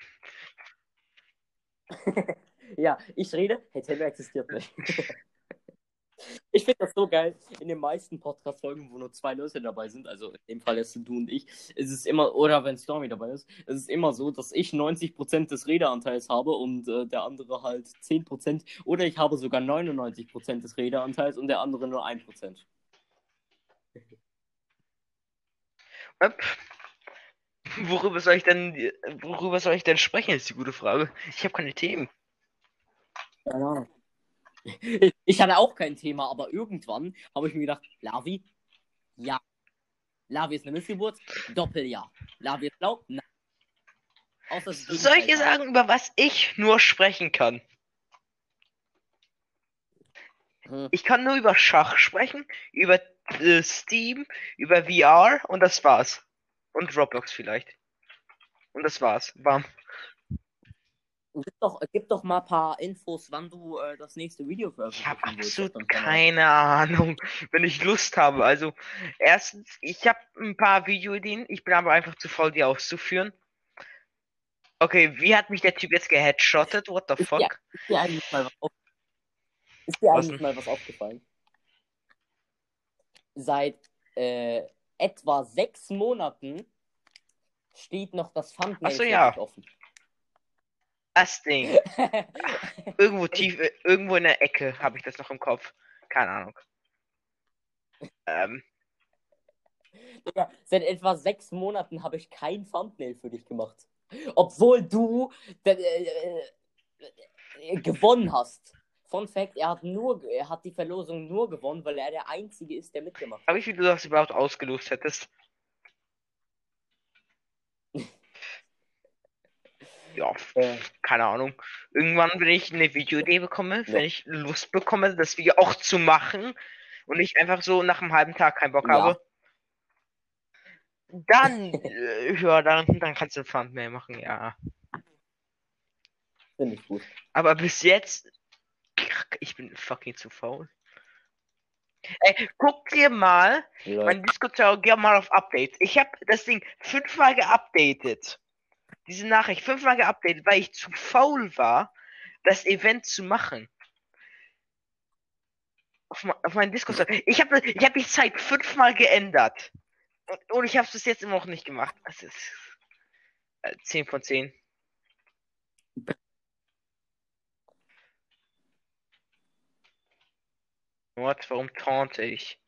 Ja, ich rede, hey, Taylor existiert nicht. Ich finde das so geil. In den meisten Podcast-Folgen, wo nur zwei Leute dabei sind, also in dem Fall jetzt du und ich, ist es immer, oder wenn Stormy dabei ist, ist es immer so, dass ich 90% des Redeanteils habe und äh, der andere halt 10%. Oder ich habe sogar 99% des Redeanteils und der andere nur 1%. Öp. Worüber soll ich denn, worüber soll ich denn sprechen, ist die gute Frage. Ich habe keine Themen. Keine Ahnung. Ich hatte auch kein Thema, aber irgendwann habe ich mir gedacht, Lavi, ja. Lavi ist eine Missgeburt, Doppelja. Lavi ist blau, nein. Außer Soll ich dir sagen, über was ich nur sprechen kann? Hm. Ich kann nur über Schach sprechen, über äh, Steam, über VR und das war's. Und Roblox vielleicht. Und das war's. Bam. Gib doch, gib doch mal ein paar Infos, wann du äh, das nächste Video Ich veröffentlichen habe absolut keine Ahnung, wenn ich Lust habe. Also, erstens, ich habe ein paar Videoideen, ich bin aber einfach zu faul, die auszuführen. Okay, wie hat mich der Typ jetzt geheadshottet? What the fuck? dir, ist dir eigentlich mal was, auf, ist dir Was eigentlich denn? mal was aufgefallen? Seit äh, etwa sechs Monaten steht noch das Thumbnail so, ja. offen. Das Ding. Irgendwo tief, äh, irgendwo in der Ecke habe ich das noch im Kopf. Keine Ahnung. Ähm, Digga, seit etwa sechs Monaten habe ich kein Thumbnail für dich gemacht. Obwohl du äh, äh, äh, gewonnen hast. Fun Fact, er hat nur, er hat die Verlosung nur gewonnen, weil er der Einzige ist, der mitgemacht hat. aber wie viel du das überhaupt ausgelost hättest? Ja, Äh, keine Ahnung. Irgendwann, wenn ich eine Videoidee bekomme, Ja. wenn ich Lust bekomme, das Video auch zu machen und ich einfach so nach einem halben Tag keinen Bock Ja. habe, dann, äh, ja, dann, dann kannst du ein Thumbnail machen, ja. Finde ich gut. Aber bis jetzt, ich bin fucking zu faul. Ey, guck dir mal Lol. mein Discord-Server, geh mal auf Updates. Ich habe das Ding fünfmal geupdatet. Diese Nachricht fünfmal geupdatet, weil ich zu faul war, das Event zu machen. Auf, mein, auf meinen Discord-Server. Ich habe ich hab die Zeit fünfmal geändert. Und, und ich habe es bis jetzt immer noch nicht gemacht. Das ist äh, 10 von 10. What? Warum taunte ich?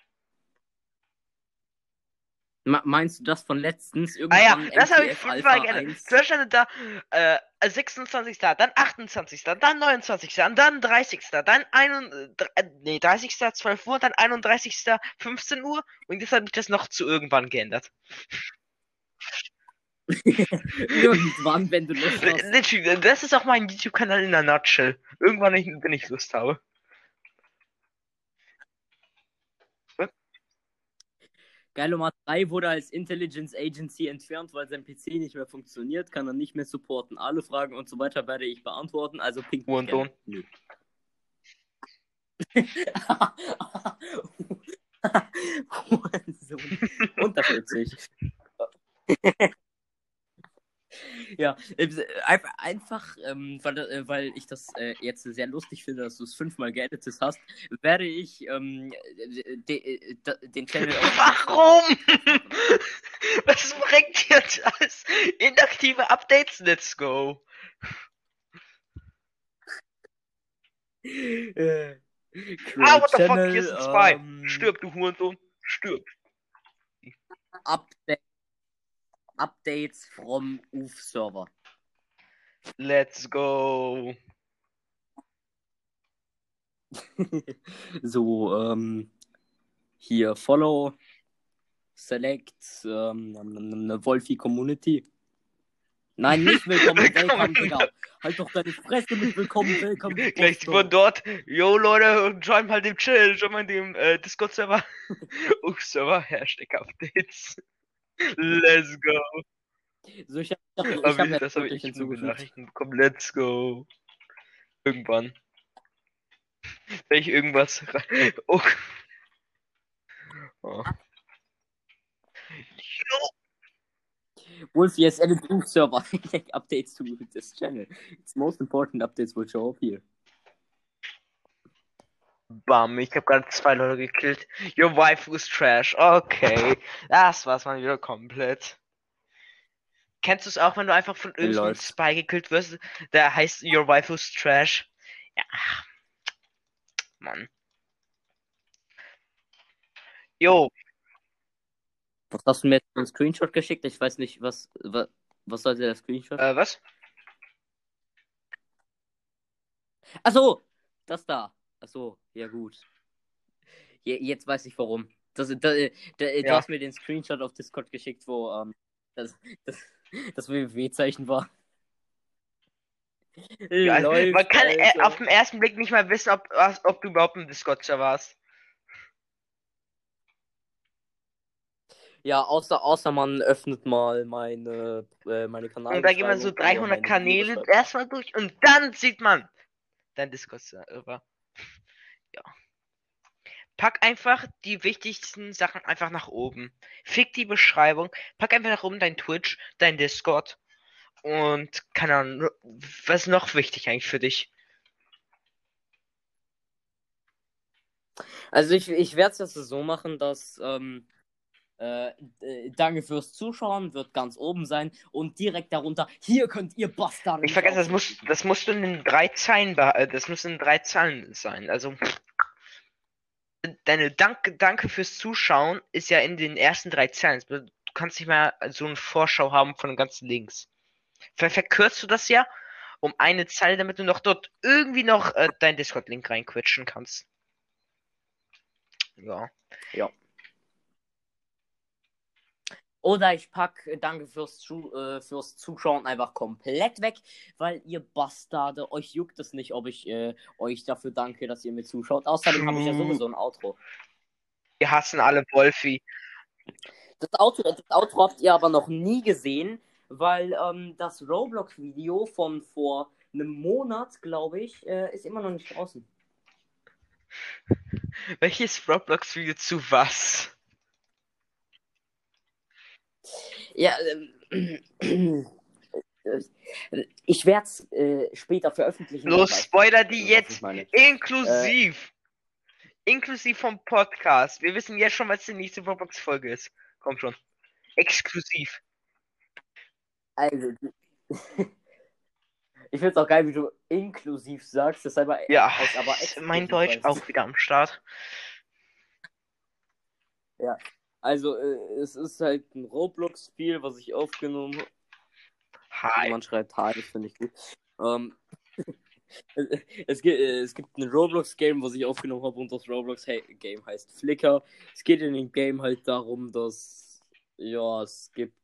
Ma- Meinst du das von letztens? Ah ja, Irgendwann das habe ich fünfmal geändert. 1? Zuerst stand da äh, 26. Dann 28. Dann 29. Und dann 30. Dann 1, äh, nee, 30. 12 Uhr. Dann 31. 15 Uhr. Und jetzt habe ich das noch zu irgendwann geändert. Irgendwann, wenn du Lust hast. Das ist auch mein YouTube-Kanal in der Nutshell. Irgendwann, wenn ich Lust habe. Geilomar 3 wurde als Intelligence Agency entfernt, weil sein PC nicht mehr funktioniert, kann er nicht mehr supporten. Alle Fragen und so weiter werde ich beantworten, also pink. Hurensohn. Nö. Hurensohn. Unterschiedlich. Ja, äh, einfach, einfach ähm, weil, äh, weil ich das äh, jetzt sehr lustig finde, dass du es fünfmal geeditet hast, werde ich ähm, de, de, de, den Channel. Warum? Was bringt jetzt alles? Inaktive Updates, let's go. Äh, ah, what the fuck, hier sind zwei. ähm, Stirb, du Hurensohn. Stirb. Update, Updates from UF Server. Let's go. so, ähm, hier Follow, Select, ähm, eine Wolfi Community. Nein, nicht willkommen, Willkommen, Digga. Halt doch deine Fresse mit willkommen, willkommen. Gleich sieht man dort, yo Leute, und join mal dem Chill, join mal dem äh, Discord-Server. Ux-Server, Hashtag Updates. Let's go. So, ich hab, ich hab, ich hab jetzt das habe wirklich ich hinzugefügt. Nachrichten bekommen. Let's go. Irgendwann. Wenn ich irgendwas rein. Oh. oh. Wolf, yes, edit UF Server. updates to this channel. Its most important updates will show up here. Bam, ich habe gerade zwei Leute gekillt. Your wife is trash. Okay. Das war's mal wieder komplett. Kennst du es auch, wenn du einfach von irgendeinem? Spy gekillt wirst? Der heißt Your wife is trash. Ja. Mann. Jo, Was hast du mir jetzt für einen Screenshot geschickt? Ich weiß nicht, was, was, was sollte der Screenshot? äh, was? Achso, das da. Achso, ja gut. Je, jetzt weiß ich warum. Das, da, da, da, Du Ja. hast mir den Screenshot auf Discord geschickt, wo ähm, das, das, das WW-Zeichen war. Ja, Läuft, man kann äh, Alter. auf den ersten Blick nicht mal wissen, ob, ob du überhaupt im Discord-Server warst. Ja, außer, außer man öffnet mal meine, äh, meine Kanal. Und da geht man so 300 Kanäle erstmal durch und dann sieht man dein Discord-Server. Ja. Pack einfach die wichtigsten Sachen einfach nach oben. Fick die Beschreibung. Pack einfach nach oben dein Twitch, dein Discord. Und keine Ahnung, was ist noch wichtig eigentlich für dich? Also ich, ich werde es jetzt so machen, dass ähm, äh, äh, Danke fürs Zuschauen wird ganz oben sein und direkt darunter, hier könnt ihr Bastarde. Ich vergesse, das muss, das musst du in den drei Zeilen, äh, das muss in drei Zeilen sein. Also deine Dank, Danke fürs Zuschauen ist ja in den ersten drei Zeilen. Du kannst nicht mehr so eine Vorschau haben von den ganzen Links. Vielleicht verkürzt du das ja um eine Zeile, damit du noch dort irgendwie noch äh, deinen Discord-Link reinquetschen kannst. Ja. Oder ich pack äh, Danke fürs, Zu äh, fürs Zuschauen einfach komplett weg, weil ihr Bastarde, euch juckt es nicht, ob ich äh, euch dafür danke, dass ihr mir zuschaut. Außerdem habe ich ja sowieso ein Outro. Wir hassen alle Wolfi. Das Outro, das Outro habt ihr aber noch nie gesehen, weil ähm, das Roblox-Video von vor einem Monat, glaube ich, äh, ist immer noch nicht draußen. Welches Roblox-Video zu was? Ja, ähm, ich werde es äh, später veröffentlichen. Los, weiß spoiler die jetzt. ich meine. Inklusiv. Inklusiv vom Podcast. Wir wissen jetzt schon, was die nächste Roblox-Folge ist. Komm schon. Exklusiv. Also, ich finde es auch geil, wie du inklusiv sagst. Das ist aber, Ja, aber mein Deutsch heißt. auch wieder am Start. Also, äh, es ist halt ein Roblox-Spiel, was ich aufgenommen habe. Hi. Man schreibt Hi, das finde ich gut. Ähm, es, gibt, äh, es gibt ein Roblox-Game, was ich aufgenommen habe und das Roblox-Game heißt Flickr. Es geht in dem Game halt darum, dass ja, es gibt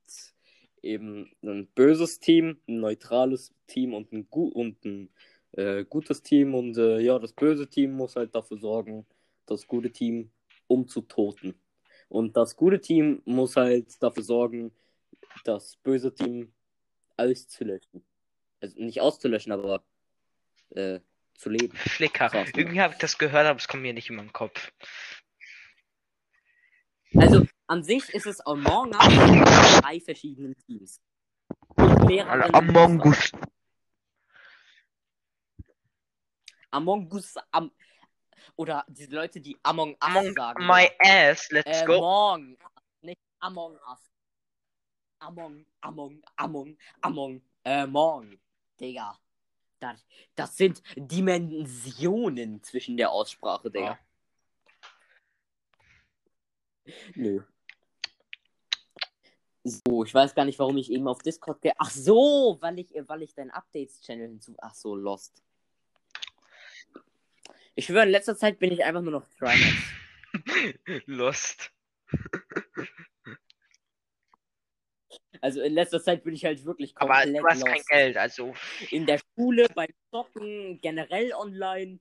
eben ein böses Team, ein neutrales Team und ein, gu und ein äh, gutes Team und äh, ja, das böse Team muss halt dafür sorgen, das gute Team umzutoten. Und das gute Team muss halt dafür sorgen, das böse Team auszulöschen. Also nicht auszulöschen, aber äh, zu leben. Flicker. Irgendwie habe ich das gehört, aber es kommt mir nicht in meinen Kopf. Also an sich ist es Among Us mit drei verschiedenen Teams. Among Us. Among Us am oder diese Leute, die Among Us Among sagen. my ass, let's äh, go. Among, nicht Among Us. Among, Among, Among, Among, Among. Digga. Das, das sind Dimensionen zwischen der Aussprache, Digga. Nö. So, ich weiß gar nicht, warum ich eben auf Discord gehe. Ach so, weil ich, weil ich deinen Updates-Channel hinzu. Ach so, Lost. Ich schwöre, in letzter Zeit bin ich einfach nur noch Trimax. Lost. Also in letzter Zeit bin ich halt wirklich Aber komplett du hast kein lost. Geld, also In der Schule, beim Zocken, generell online.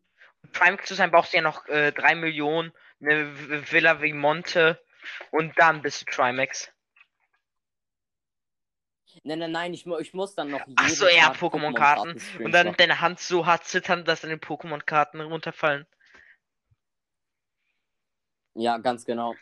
Prime zu sein brauchst du ja noch äh, 3 Millionen, eine Villa wie Monte und dann bist du Trimax. Nein, nein, nein, ich, ich muss dann noch Ach so, ja, Pokémon-Karten. Und dann deine Hand so hart zittern, dass deine Pokémon-Karten runterfallen. Ja, ganz genau.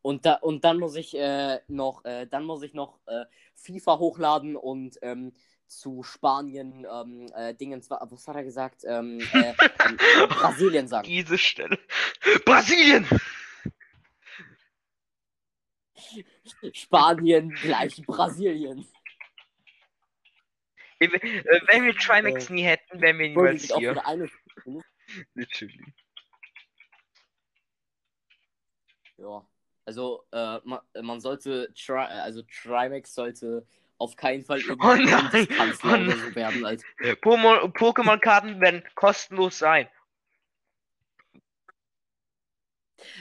Und, da, und dann muss ich äh, noch, äh, dann muss ich noch äh, FIFA hochladen und ähm, zu Spanien ähm, äh, Dingen, zwar- was hat er gesagt? Ähm, äh, ähm, äh, Brasilien sagen. Diese Stelle. Brasilien! Spanien gleich Brasilien. Äh, Wenn wir Trimax nie hätten, wären wir niemals hier. eine. Literally. Ja. Also, äh, man, man sollte, Tri also Trimax sollte auf keinen Fall irgendwie Oh nein, oh oder nein. so werden, Pokémon-Karten werden kostenlos sein.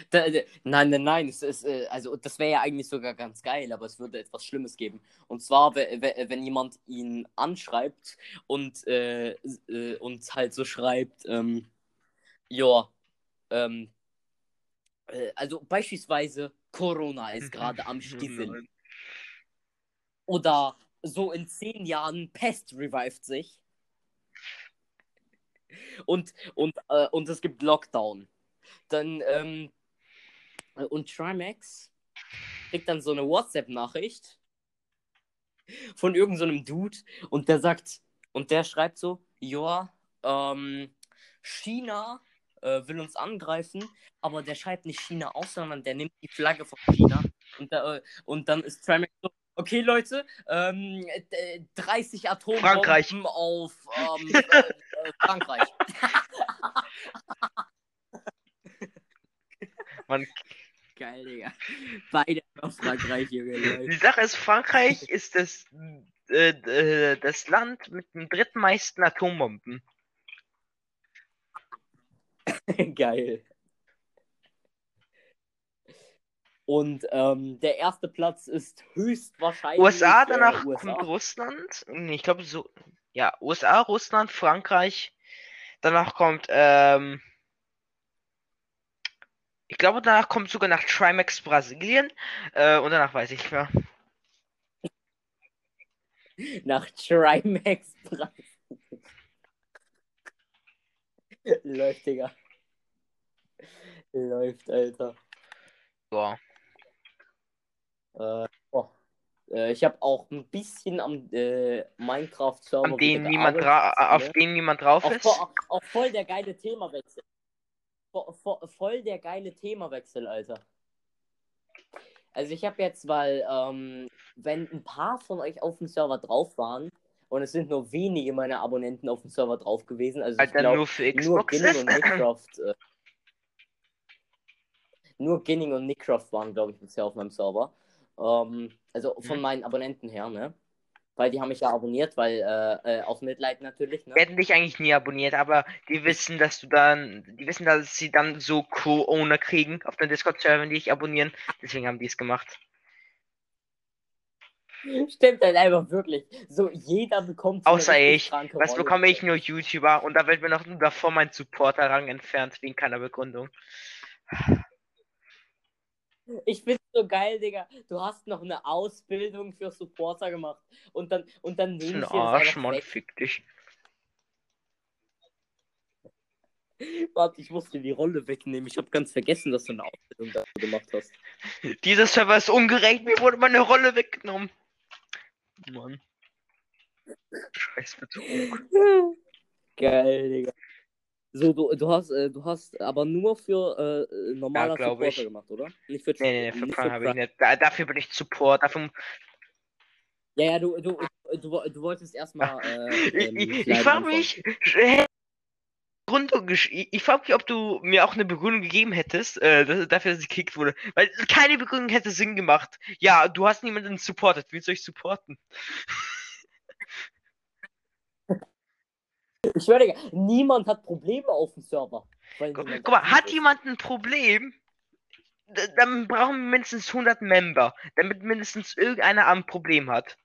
Da, da, nein, nein, nein, es ist, äh, also das wäre ja eigentlich sogar ganz geil, aber es würde etwas Schlimmes geben. Und zwar, we- we- wenn jemand ihn anschreibt und, äh, äh, und halt so schreibt, ähm, ja, ähm, äh, also beispielsweise Corona ist gerade am Stiefeln. Oder so in zehn Jahren Pest revived sich. Und, und, äh, und es gibt Lockdown. Dann, ähm, äh, und Trimax kriegt dann so eine WhatsApp-Nachricht von irgendeinem so Dude und der sagt, und der schreibt so, ja, ähm, China äh, will uns angreifen, aber der schreibt nicht China aus, sondern der nimmt die Flagge von China und, da, äh, und dann ist Trimax so, okay Leute, ähm, äh, 30 Atombomben auf ähm, äh, äh, Frankreich. Man, Geil, Digga. Beide auf Frankreich, Junge. Leute. die Sache ist, Frankreich ist das, äh, äh, das Land mit den drittmeisten Atombomben. Geil. Und ähm, der erste Platz ist höchstwahrscheinlich USA, danach äh, USA. kommt Russland. Nee, ich glaube so. Ja, USA, Russland, Frankreich. Danach kommt, ähm. Ich glaube, danach kommt sogar nach Trimax Brasilien. Äh, und danach weiß ich mehr. Nach Trimax Preis. Läuft, Digga. Läuft, Alter. Ja. Äh, oh. äh, ich habe auch ein bisschen am äh, Minecraft-Server niemand dra- auf ne? denen niemand drauf Auch, ist. vo- auch, auch voll der geile Themawechsel. Vo- vo- voll der geile Themawechsel, Alter. Also ich habe jetzt, weil, ähm, wenn ein paar von euch auf dem Server drauf waren, und es sind nur wenige meiner Abonnenten auf dem Server drauf gewesen, also ich glaube, nur für nur. Ginning und Nickcraft, äh, nur Ginning und Nickcraft waren, glaube ich, bisher auf meinem Server. Ähm, also von Mhm. meinen Abonnenten her, ne? Weil die haben mich ja abonniert, weil, äh, äh, auf Mitleid natürlich, ne? Die hätten dich eigentlich nie abonniert, aber die wissen, dass du dann, die wissen, dass sie dann so Co-Owner kriegen auf den Discord-Servern, die dich abonnieren. Deswegen haben die es gemacht. Stimmt halt einfach wirklich. So, jeder bekommt so Außer ich. Was bekomme ich nur YouTuber und da wird mir noch davor mein Supporter-Rang entfernt, wegen keiner Begründung. Ich find's so geil, Digga. Du hast noch eine Ausbildung für Supporter gemacht. Und dann, und dann nehme ein ich dir das Arsch, Mann, fick dich. Warte, ich musste die Rolle wegnehmen. Ich habe ganz vergessen, dass du eine Ausbildung dafür gemacht hast. Dieser Server ist ungerecht, mir wurde meine Rolle weggenommen. Mann. Scheiß Betrug. Geil, Digga. So, du, du hast, äh, du hast aber nur für äh, normaler Ja, Supporter ich. gemacht, oder? Nicht für Nee, nee, nee, für Prime habe ich nicht. Da, dafür bin ich Support. Dafür, Ja, ja, du, du, du, du, du wolltest erstmal. Äh, ich ähm, ich, frage mich. äh, Ich, ich frage mich, ob du mir auch eine Begründung gegeben hättest, äh, dass, dafür, dass ich gekickt wurde. Weil keine Begründung hätte Sinn gemacht. Ja, du hast niemanden supportet. Wie soll ich supporten? Ich schwöre, Digga, niemand hat Probleme auf dem Server. Guck, guck mal, hat ist. jemand ein Problem? Dann brauchen wir mindestens 100 Member, damit mindestens irgendeiner ein Problem hat.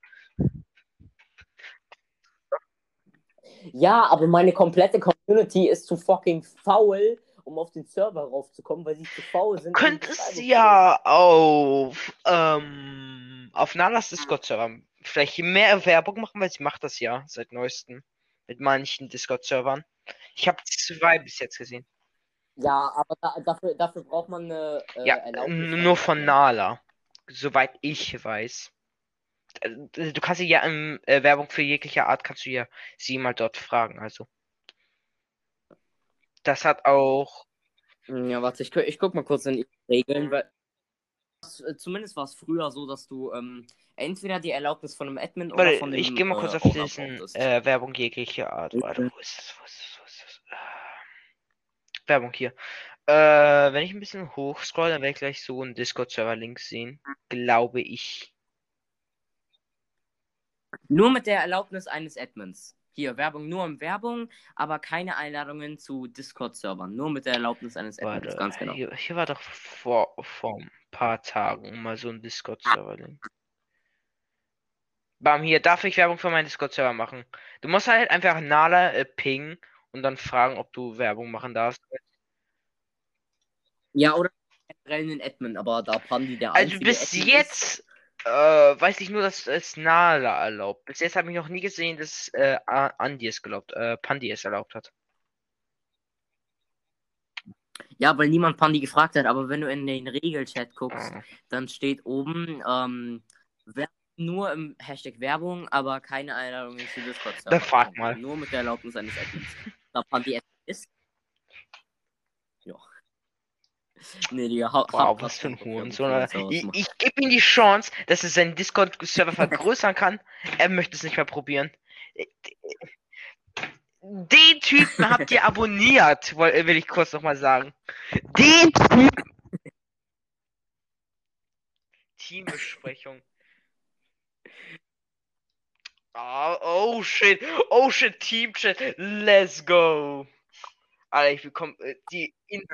Ja, aber meine komplette Community ist zu fucking faul, um auf den Server raufzukommen, weil sie zu faul sind. Könntest zu ja auf, ähm, auf Nalas Discord-Server vielleicht mehr Werbung machen, weil sie macht das ja seit neuestem mit manchen Discord-Servern. Ich habe zwei bis jetzt gesehen. Ja, aber da, dafür, dafür braucht man eine äh, Ja, Erlaubnis. nur von Nala, soweit ich weiß. Äh, Du kannst sie ja in äh, Werbung für jegliche Art, kannst du ja sie mal dort fragen, also. Das hat auch. Ja, warte, ich, gu- ich guck mal kurz in die Regeln, weil zumindest war es früher so, dass du ähm, entweder die Erlaubnis von einem Admin oder Warte, von dem ich gehe mal kurz äh, auf diesen äh, Werbung jeglicher Art. Warte, wo ist das? Wo ist das? Wo ist das? Äh, Werbung hier. Äh, wenn ich ein bisschen hochscroll, dann werde ich gleich so einen Discord-Server-Link sehen. Glaube ich. Nur mit der Erlaubnis eines Admins. Hier, Werbung, nur um Werbung, aber keine Einladungen zu Discord-Servern. Nur mit der Erlaubnis eines Admins, ganz genau. hier, hier war doch vor, vor ein paar Tagen mal so ein Discord-Server-Link. Bam, hier darf ich Werbung für meinen Discord-Server machen. Du musst halt einfach Nala äh, pingen und dann fragen, ob du Werbung machen darfst. Ja, oder generell einen Admin, aber da Pandi der Also bis jetzt äh, weiß ich nur, dass es Nala erlaubt. Bis jetzt habe ich noch nie gesehen, dass äh, Andi es erlaubt, äh, Pandi es erlaubt hat. Ja, weil niemand Pandi gefragt hat, aber wenn du in den Regelchat guckst, Ah. dann steht oben ähm, nur im Hashtag Werbung, aber keine Einladungen zu Discord-Servern. Dann frag mal. Nur mit der Erlaubnis eines Admins. Da Pandi ist. Ja. Nee, Digga, hau, Wow, hau- was für ein Hurensohn. Ich, ich gebe ihm die Chance, dass er seinen Discord-Server vergrößern kann. Er möchte es nicht mehr probieren. Den Typen habt ihr abonniert, will ich kurz nochmal sagen. Den Typen. Teambesprechung. Ah, oh shit, oh shit, Teamchat, let's go. Alter, ich bekomme äh, die in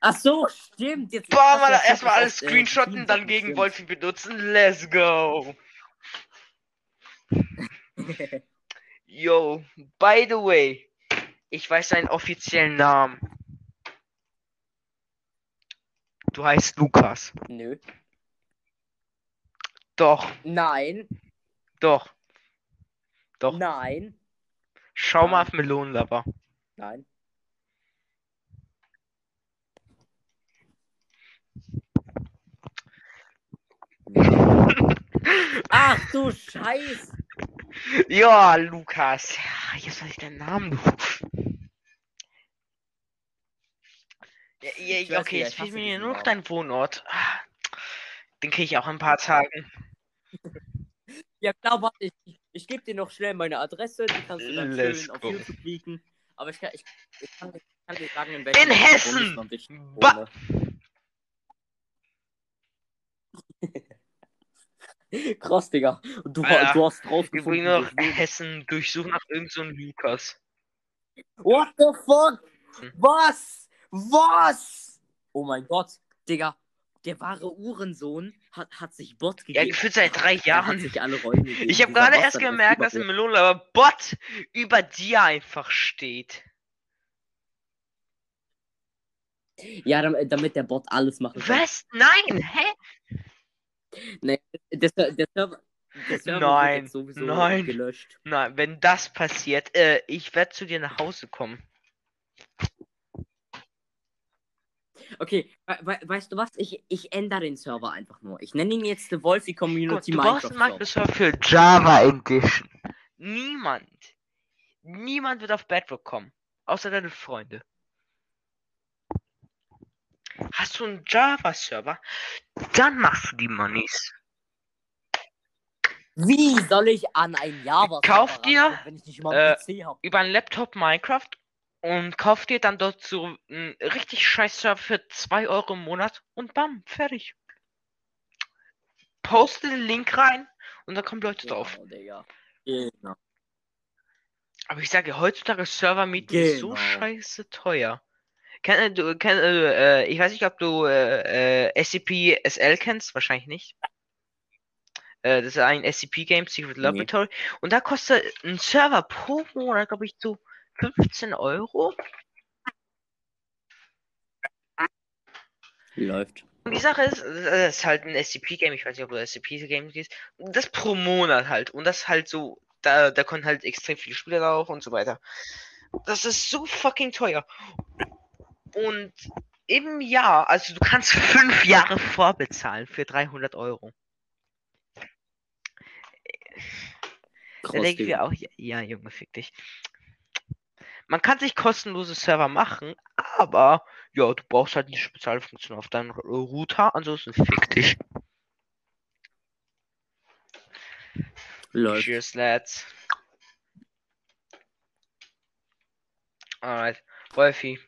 Ach so, stimmt. Jetzt Alter, ja erstmal alles äh, screenshotten, dann gegen stimmt. Wolfi benutzen. Let's go. Yo, by the way, ich weiß deinen offiziellen Namen. Du heißt Lukas. Nö. Doch, Nein, doch. Doch. nein, Schau mal Nein. auf Melonenlover. nein. Ach du Scheiß! Ja, Lukas. Ja, jetzt weiß ich deinen Namen, du. Ja, ja, Ich weiß okay, jetzt ich fehlt mir nur noch dein Wohnort. Den kriege ich auch in ein paar Tagen. Ja klar, warte, ich, ich, gebe dir noch schnell meine Adresse, die kannst du dann Let's schön auf go. YouTube liegen. Aber ich kann, ich, ich kann, ich kann dir sagen, in welchem In Hessen! Bundesland ich wohne. Krass, Digga. Und du, Alter, du hast Wir rausgefunden. bringen wohne. Hessen durchsuchen nach irgendeinem so Lukas. What the fuck? Hm. Was? Was? Oh mein Gott, Digga. Der wahre Uhrensohn hat, hat sich Bot Ja, gegeben. gefühlt seit drei Jahren. Ich habe gerade erst gemerkt, dass im überhaupt- Melonenlover Bot über dir einfach steht. Ja, damit, damit der Bot alles machen kann. Was? Nein, hä? Nee, der, der Server, der Server Nein, wird sowieso nein. gelöscht. Nein, wenn das passiert, äh, ich werde zu dir nach Hause kommen. Okay, we we weißt du was? Ich, ich ändere den Server einfach nur. Ich nenne ihn jetzt The Wolfie Community du brauchst Minecraft. einen Server. Microsoft für Java Edition. Niemand. Niemand wird auf Bedrock kommen. Außer deine Freunde. Hast du einen Java-Server? Dann machst du die Monies. Wie soll ich an ein Java Kauf dir, wenn ich nicht mal äh, einen? Über einen Laptop Minecraft und kauf dir dann dort so einen richtig scheiß Server für 2 Euro im Monat und bam, fertig. Poste den Link rein und dann kommen Leute drauf. Genau, Digga. Genau. Aber ich sage, heutzutage Server mieten ist so Genau. scheiße teuer. Kenn, äh, du, kenn, äh, äh, ich weiß nicht, ob du äh, äh, SCP SL kennst, wahrscheinlich nicht. Äh, das ist ein SCP-Game, Secret Nee. Laboratory. Und da kostet ein Server pro Monat, glaube ich, so 15 Euro. Läuft. Und die Sache ist, es ist halt ein SCP-Game, ich weiß nicht, ob du SCP-Game gehst. Das pro Monat halt. Und das halt so, da, da kommen halt extrem viele Spieler drauf und so weiter. Das ist so fucking teuer. Und im Jahr, also du kannst fünf Jahre vorbezahlen für 300 Euro. Da Krass, denke ich Digga. mir auch, ja, ja, Junge, fick dich. Man kann sich kostenlose Server machen, aber ja, du brauchst halt die Spezialfunktion auf deinen Ru- Router, ansonsten fick dich. Läuft. Cheers, lads. Alright, Wolfi.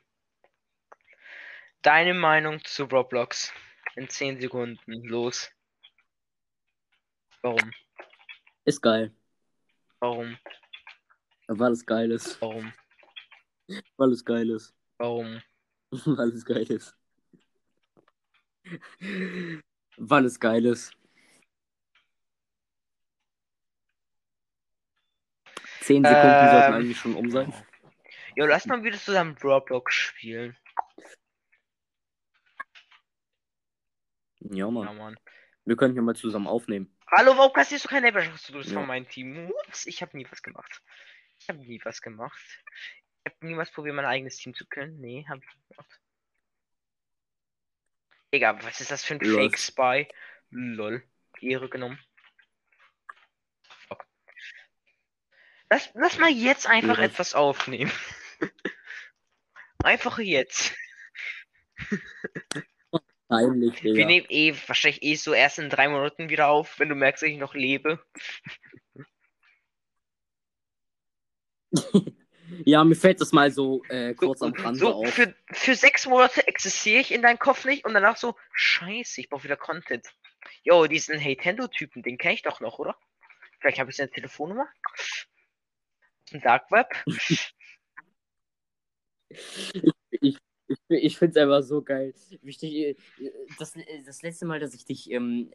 Deine Meinung zu Roblox in 10 Sekunden. Los. Warum? Ist geil. Warum? Weil es geil ist. Warum? Weil es geil ist. Warum? Weil es geil ist. Weil es geil ist. Zehn Sekunden sollten Ähm. eigentlich schon um sein. Jo, lass mal wieder zusammen Roblox spielen. Ja, Ja, Mann. Mann. Wir können hier mal zusammen aufnehmen. Hallo, warum kassierst du keine Average? Du bist Ja. von meinem Team. Ups, ich habe nie was gemacht. Ich habe nie was gemacht. Ich habe niemals probiert, mein eigenes Team zu können. Nee, hab ich nicht gemacht. Egal, was ist das für ein. Fake Spy? Lol. Ehre genommen. Fuck. Lass, lass mal jetzt einfach Ja. etwas aufnehmen. einfach jetzt. Peinlich, Wir Digga. nehmen eh wahrscheinlich eh so erst in drei Monaten wieder auf, wenn du merkst, dass ich noch lebe. Ja, mir fällt das mal so äh, So, kurz am Rande so auf. für, für sechs Monate existiere ich in deinem Kopf nicht und danach so, scheiße, ich brauche wieder Content. Jo, diesen Heytendo-Typen, den kenne ich doch noch, oder? Vielleicht habe ich seine Telefonnummer? Ein Dark Web? Ich, ich finde es einfach so geil. Wichtig, äh, das, das letzte Mal, dass ich dich ähm,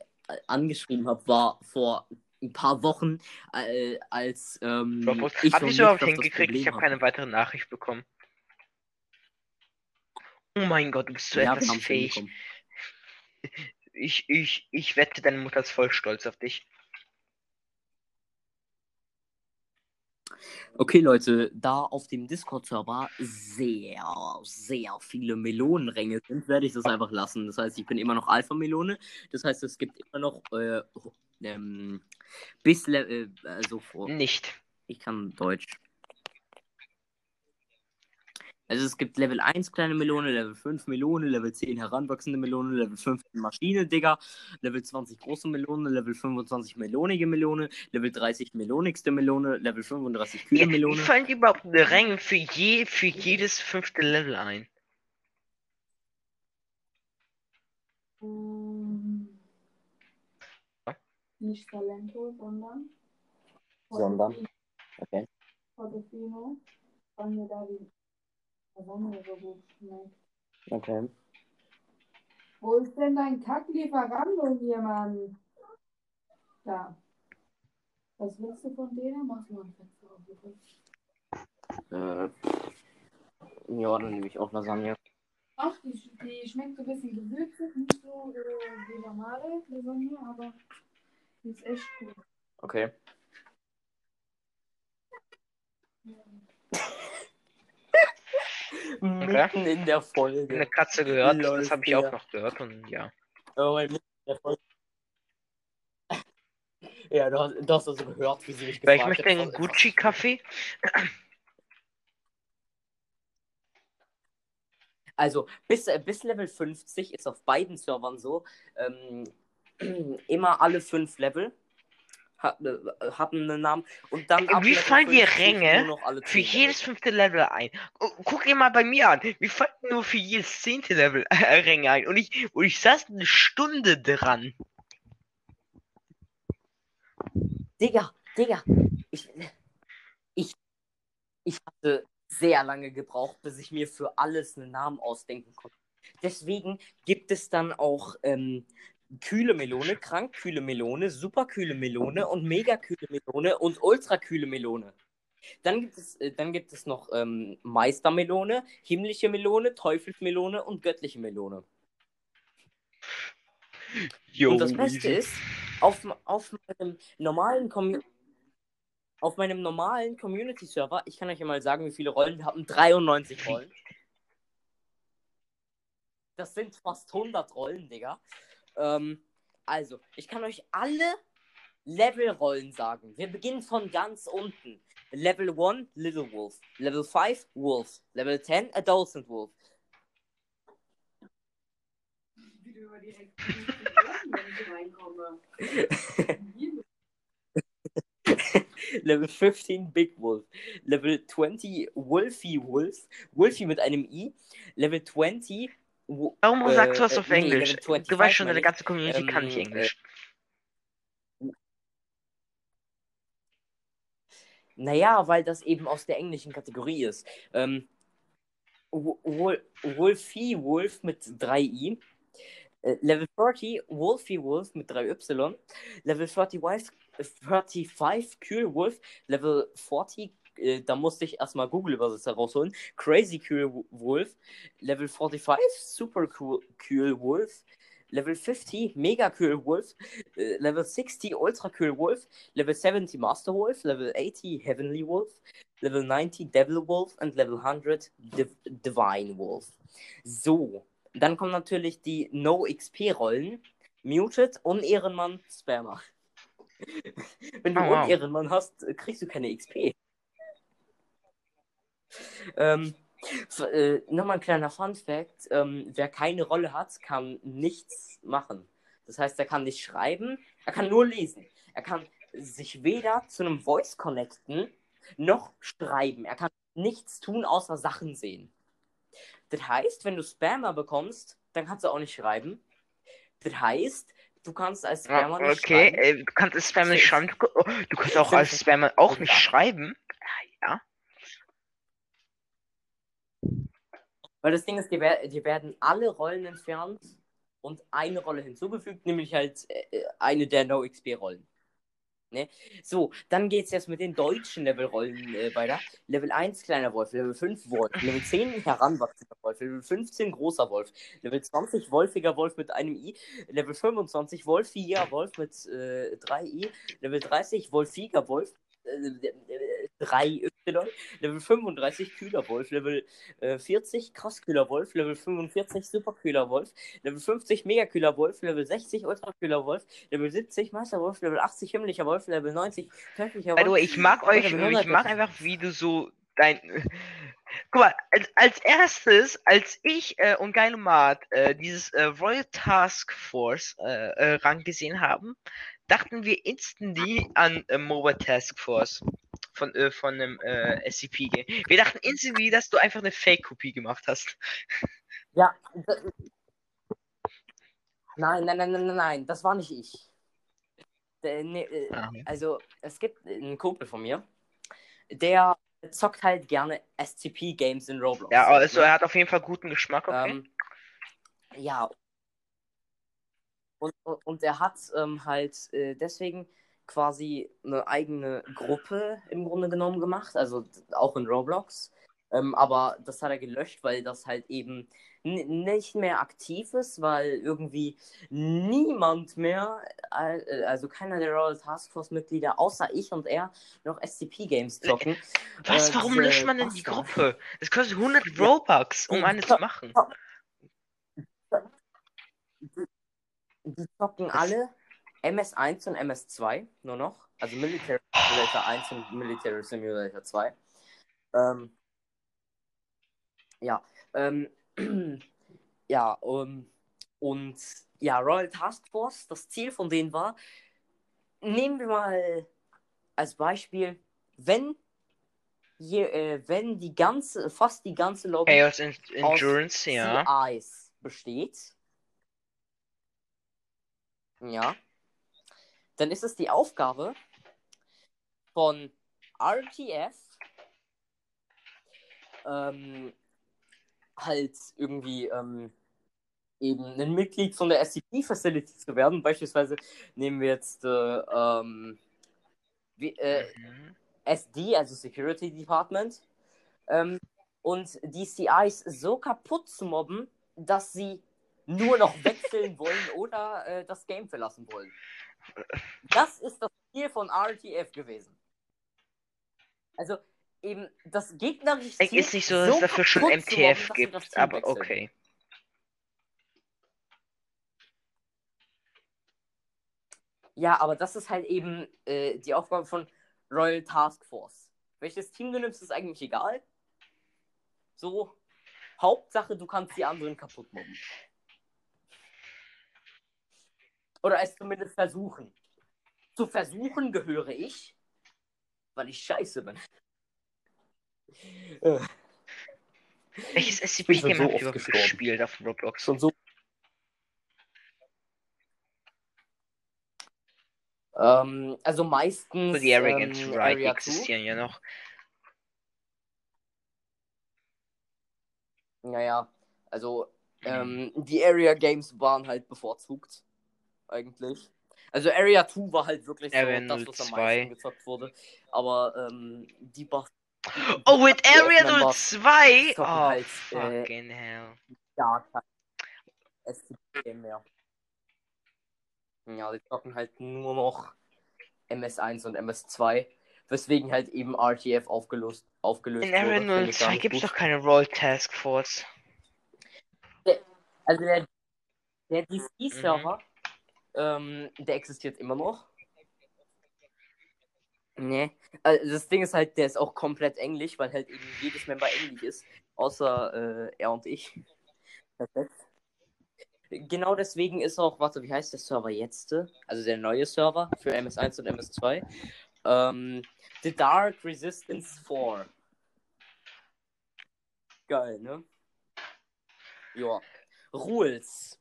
angeschrieben habe, war vor ein paar Wochen, äh, als ähm, Dropbox. ich Hab und ich überhaupt hingekriegt? Ich habe keine weitere Nachricht bekommen. Oh mein Gott, du bist so. Ja, etwas fähig. Ich, ich, ich wette, deine Mutter ist voll stolz auf dich. Okay, Leute, da auf dem Discord-Server sehr, sehr viele Melonenränge sind, werde ich das einfach lassen. Das heißt, ich bin immer noch Alpha-Melone. Das heißt, es gibt immer noch äh, ähm, bis Level, äh, also vor. Nicht. Ich kann Deutsch. Also es gibt Level 1 kleine Melone, Level 5 Melone, Level 10 heranwachsende Melone, Level 15 Maschine, Digga, Level 20 große Melone, Level 25 melonige Melone, Level 30 melonigste Melone, Level 35 kühle Wie, wie Melone. fallen die überhaupt Ränge für, je, für jedes fünfte Level ein? Ähm, nicht Salento, sondern Sondern? Okay. Portofino, weil Okay. Wo ist denn dein Kacklieferando hier, Mann? Da. Was willst du von denen? Mach mal ein Fenster auf, bitte. Äh, ja, dann nehme ich auch Lasagne. Ach, die, die schmeckt so ein bisschen gewürzig, nicht so äh, wie normale Lasagne, aber die ist echt gut. Okay. Mitten in der Folge. Eine Katze gehört, Lol, das habe ich Digga. auch noch gehört und ja. Oh, mitten in der Folge. Ja, du hast, du hast also gehört, wie sie mich Weil ich gefragt möchte einen. Gucci-Kaffee. Also bis, äh, bis Level 50 ist auf beiden Servern so. Ähm, immer alle fünf Level haben einen Namen. Und dann Wie fallen die 50 Ränge noch alle Für jedes fünfte Level ein. Guck dir mal bei mir an. Wir fallen nur für jedes zehnte Level äh, Ränge ein. Und ich, und ich saß eine Stunde dran. Digga, Digga, ich, ich, ich hatte sehr lange gebraucht, bis ich mir für alles einen Namen ausdenken konnte. Deswegen gibt es dann auch ähm, kühle Melone, krank kühle Melone, super kühle Melone und mega kühle Melone und ultra kühle Melone. Dann gibt es, äh, dann gibt es noch ähm, Meistermelone, himmlische Melone, Teufelsmelone und göttliche Melone. Jo, Und das Beste ist, auf, auf meinem normalen Commu auf meinem normalen Community-Server, ich kann euch ja mal sagen, wie viele Rollen wir haben. 93 Rollen. Das sind fast 100 Rollen, Digga. Ähm, also, ich kann euch alle Level-Rollen sagen. Wir beginnen von ganz unten. Level 1, Little Wolf. Level 5, Wolf. Level 10, Adolescent Wolf. Level 15 Big Wolf. Level 20 Wolfie Wolf. Wolfie mit einem I. Level 20. Warum äh, sagst du das äh, auf nee, Englisch? 25 du weißt schon, deine ganze Community kann nicht Ähm, Englisch. Naja, weil das eben aus der englischen Kategorie ist. Ähm, Wo- Wol- Wolfie Wolf mit 3i. Äh, Level 30 Wolfie Wolf mit 3y. Level 35, äh, 35 Kühl Wolf. Level 40, äh, da musste ich erstmal Google-Übersetzer rausholen. Crazy Kühl Wolf. Level 45 Super Cool Kühl Wolf. Level 50 Mega Kühl Wolf. Äh, Level 60 Ultra Kühl Wolf. Level 70 Master Wolf. Level 80 Heavenly Wolf. Level 90 Devil Wolf und Level 100 Div Divine Wolf. So, dann kommen natürlich die No XP Rollen. Muted, Unehrenmann, Spammer. Wenn du Oh, wow. Unehrenmann hast, kriegst du keine XP. Ähm, äh, Nochmal ein kleiner Fun Fact: ähm, Wer keine Rolle hat, kann nichts machen. Das heißt, er kann nicht schreiben, er kann nur lesen. Er kann sich weder zu einem Voice connecten, noch schreiben. Er kann nichts tun, außer Sachen sehen. Das heißt, wenn du Spammer bekommst, dann kannst du auch nicht schreiben. Das heißt, du kannst als Ah, Spammer nicht okay, schreiben. äh, du kannst als Spammer nicht schreiben. Du, kannst auch als Spammer auch nicht schreiben. Ah, Ja. Weil das Ding ist, dir, wer dir werden alle Rollen entfernt und eine Rolle hinzugefügt, nämlich halt äh, eine der No-XP-Rollen. Ne? So, dann geht's jetzt mit den deutschen Level-Rollen äh, weiter. Level 1 kleiner Wolf, Level 5 Wolf, Level 10 heranwachsender Wolf, Level 15 großer Wolf, Level 20 wolfiger Wolf mit einem I, Level 25 wolfiger Wolf mit äh, 3i, Level 30 wolfiger Wolf, äh, äh, 3y, Level 35 kühler Wolf, Level äh, 40 krass kühler Wolf, Level 45 super kühler Wolf, Level 50 mega kühler Wolf, Level 60 ultra kühler Wolf, Level 70 Meister Wolf, Level 80 himmlischer Wolf, Level 90 tödlicher Wolf. way, ich mag euch, ich 100 mag einfach, wie du so dein. Guck mal, als, als erstes, als ich äh, und Geilomat äh, dieses äh, Royal Task Force äh, äh, Rang gesehen haben, dachten wir instantly an äh, Mobile Task Force von, äh, von einem äh, SCP-Game. Wir dachten instantly, dass du einfach eine Fake-Kopie gemacht hast. Ja. Nein, nein, nein, nein, nein, nein, das war nicht ich. Der, nee, äh, Ah. also, es gibt einen Kumpel von mir, der zockt halt gerne SCP-Games in Roblox. Ja, also er hat auf jeden Fall guten Geschmack, okay? Ähm, ja. Und, und, und er hat ähm, halt äh, deswegen quasi eine eigene Gruppe im Grunde genommen gemacht, also auch in Roblox. Ähm, aber das hat er gelöscht, weil das halt eben nicht mehr aktiv ist, weil irgendwie niemand mehr, äh, also keiner der Royal Task Force Mitglieder, außer ich und er, noch SCP-Games zocken. Was? Äh, Warum löscht man denn die. Gruppe? Das kostet 100 Robux, um eine zu machen. Die zocken alle MS1 und MS2 nur noch. Also Military Simulator 1 und Military Simulator 2. Ähm, ja, ähm, ja, um, und ja, Royal Task Force, das Ziel von denen war, nehmen wir mal als Beispiel, wenn, je, äh, wenn die ganze, fast die ganze Lobby Chaos in Endurance, ja. CIs besteht, ja, dann ist es die Aufgabe von RTF, ähm, halt irgendwie ähm, eben ein Mitglied von der SCP-Facility zu werden. Beispielsweise nehmen wir jetzt äh, ähm, wie, äh, Mhm. SD, also Security Department, ähm, und die CIs so kaputt zu mobben, dass sie nur noch wechseln wollen oder äh, das Game verlassen wollen. Das ist das Ziel von RTF gewesen. Also eben das gegnerische Es Team ist nicht so, dass es dafür schon MTF sie gibt, aber wechseln. okay. Ja, aber das ist halt eben äh, die Aufgabe von Royal Task Force. Welches Team du nimmst, ist eigentlich egal. So, Hauptsache, du kannst die anderen kaputt mobben. Oder es zumindest versuchen. Zu versuchen gehöre ich, weil ich scheiße bin. Äh, Welches SCP-Game so ihr oft überhaupt gestorben. gespielt auf Roblox? schon so. Ähm, also meistens So die Arrogance ähm, Right Area 2. existieren ja noch. Naja, also ähm, die Area Games waren halt bevorzugt. Eigentlich. Also Area 2 war halt wirklich so Area das, was am 02. meisten gezockt wurde. Aber ähm, die Bach Oh, die Area Members 02! zocken Oh, halt, äh, fucking hell. gar kein SCP mehr. Ja, die zocken halt nur noch MS1 und MS2. Weswegen halt eben RTF aufgelöst, aufgelöst In Area wurde. Ich gar 02 nicht gibt es doch keine Roll Task Force. Also der, der Mhm. Ähm, der existiert immer noch. Nee. Also das Ding ist halt, der ist auch komplett englisch, weil halt eben jedes Member englisch ist. Außer äh, er und ich. Perfekt. Genau deswegen ist auch, warte, wie heißt der Server jetzt? Also der neue Server für MS1 und MS2. Ähm, The Dark Resistance 4. Geil, ne? Ja. Rules.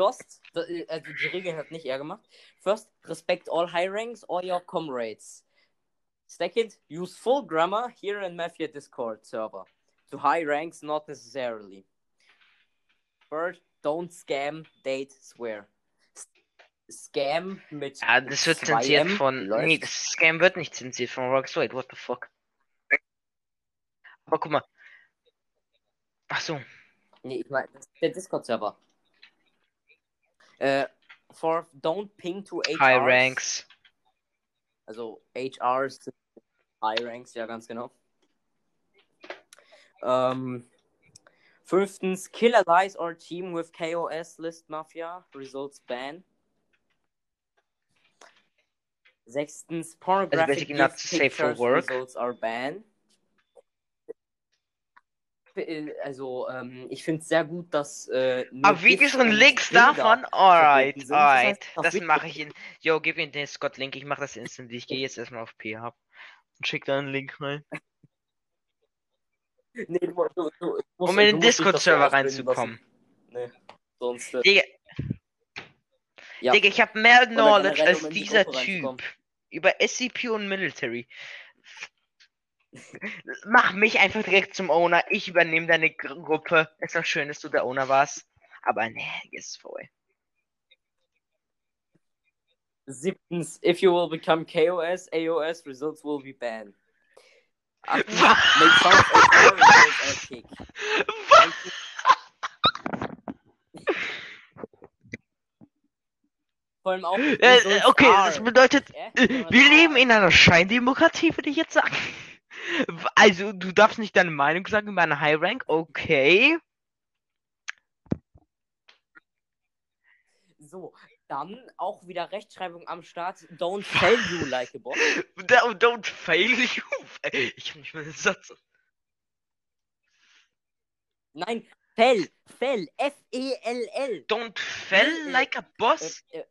First, also die Regeln hat nicht er gemacht. First, respect all high ranks or your comrades. Second, use full grammar here in Mafia Discord server. To high ranks, not necessarily. Third, don't scam, date, swear. Scam mit. Ja, das wird 2M zensiert von. läuft. Nee, das Scam wird nicht zensiert von. Wait, what the fuck? Aber guck mal. Ach so. Nee, ich meine, der Discord-Server. Äh, for don't ping to HRs. High Ranks. Also HRs sind High Ranks, ja, ganz genau. Ähm, fünftens, kill allies or team with KOS list Mafia. Results ban. Sechstens, pornographic gift safe for pictures work. results are banned. Äh, Also, ähm, ich finde es sehr gut, dass. Äh, Aber Videos und Links davon? Alright, sind. Das alright. heißt, Das mache ich in. Yo, gib mir den Discord-Link. Ich mache das instant. Ich gehe jetzt erstmal auf P-Hub. Und schick da einen Link rein. Nee, du, du, du, musst- Um in den Discord-Server reinzukommen. Nee, sonst. Äh, Digga, ja. Digga, ich habe mehr Knowledge als dieser Typ. Über SCP und Military. Mach mich einfach direkt zum Owner. Ich übernehme deine Gru- Gruppe. Ist doch schön, dass du der Owner warst. Aber nee, ist voll. Siebtens, if you will become KOS, AOS results will be banned. Achtung, Was? make horrible as kick. Vor allem auch. Äh, okay, das bedeutet, wir leben in einer Scheindemokratie, würde ich jetzt sagen. Also, du darfst nicht deine Meinung sagen über einen High Rank, okay. So, dann auch wieder Rechtschreibung am Start. Don't fail you like a boss. Don't, don't fail you. Ich kann nicht mehr den Satz. Nein, fell, fell, F-E-L-L. Don't fail Nee, äh, like a boss. Äh, äh,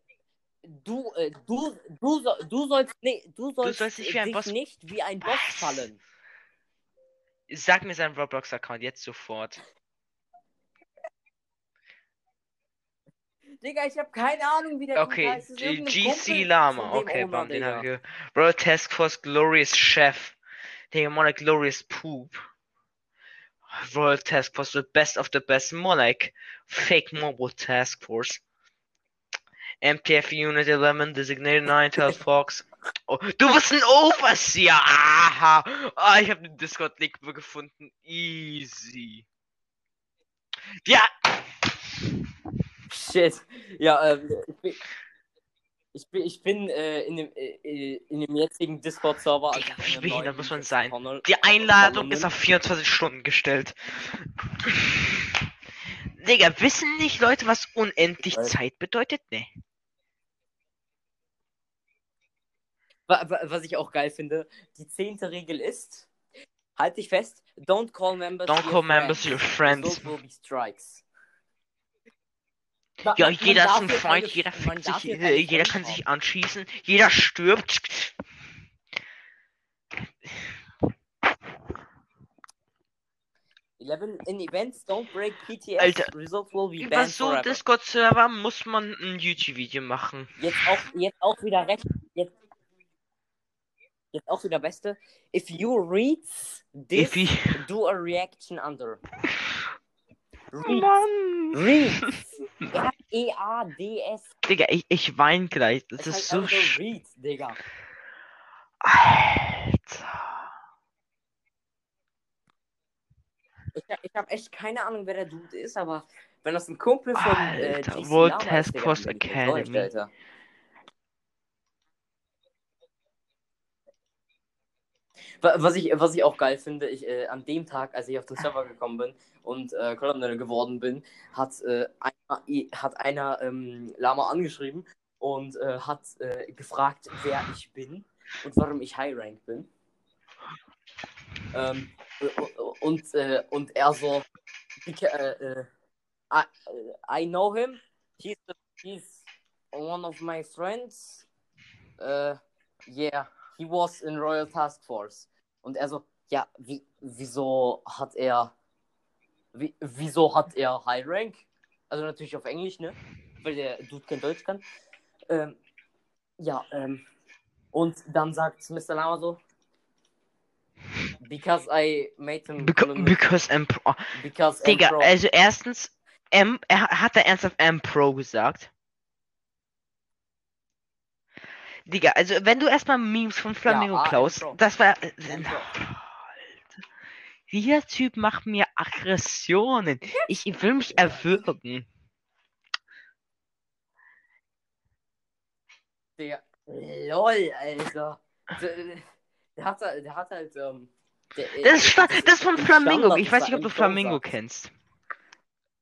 du, äh, du, du, du sollst, nee, du sollst, sollst nicht wie ein Boss- nicht wie ein Boss fallen. Sag mir seinen Roblox-Account jetzt sofort. Digga, ich habe keine Ahnung, wie der Okay, GC Lama. Okay, Owner, bam, den habe ich. ge- Royal Task Force Glorious Chef. Digga, like Glorious Poop. Royal Task Force, the best of the best. Like Fake Mobile Task Force. MTF Unit 11, Designated 9, Tail Fox. Oh, du bist ein Overseer! Aha! Ah, ich habe den Discord-Link gefunden. Easy. Ja! Shit. Ja, ähm, ich bin, ich bin, äh, in, dem, äh, in dem jetzigen Discord-Server. In wie behindert muss man sein? Die Einladung ist auf 24 Stunden gestellt. Digga, wissen nicht Leute, was unendlich Zeit bedeutet? Ne. Was ich auch geil finde, die zehnte Regel ist, halt dich fest, don't call members Don't your call members friends. your friends. Those will be strikes. Ja, man- jeder ist ein Freund, keine- jeder fickt sich, jeder kann sich anschießen, jeder stirbt. Eleven in events don't break PTS. Alter, Results will be Über so forever. Discord-Server muss man ein YouTube-Video machen. Jetzt auch, jetzt auch wieder recht. Jetzt, jetzt auch wieder beste. If you read this, If you- do a reaction under. Read. Mann! Read. R-E-A-D-S. Digga, ich, ich wein gleich. Das Es ist so einfach nur sch... Read, Digga. Alter. Ich, hab- ich habe echt keine Ahnung, wer der Dude ist, aber wenn das ein Kumpel von äh, Alter, JC World ich enttäuscht, Academy. Alter. Was ich, was ich auch geil finde, ich, äh, an dem Tag, als ich auf den Server gekommen bin und äh, Colonel geworden bin, hat äh, einer, hat einer ähm, Lama angeschrieben und äh, hat äh, gefragt, wer ich bin und warum ich High Rank bin. Ähm, und, äh, und er so, "Beca- äh, I, I know him, he's, he's one of my friends. Yeah, he was in Royal Task Force. Und er so, ja, wie, wieso hat er, wie, wieso hat er High Rank? Also natürlich auf Englisch, ne? Weil der Dude kein Deutsch kann. Ähm, ja, ähm, und dann sagt Mr. Lama so, because I made him, Beca because M Pro. because Digga, Emperor- also erstens, M, er hat er ernsthaft M Pro gesagt. Digga, also wenn du erstmal Memes von Flamingo ah, M klaust, Pro. das war. äh. Alter. Dieser Typ macht mir Aggressionen. Ich will mich erwürgen. Der, lol, Alter. Der, hat, halt- der hat halt, ähm, der, Das ist, das ist von Flamingo. Standard, Ich weiß nicht, ob du Flamingo sagt. kennst.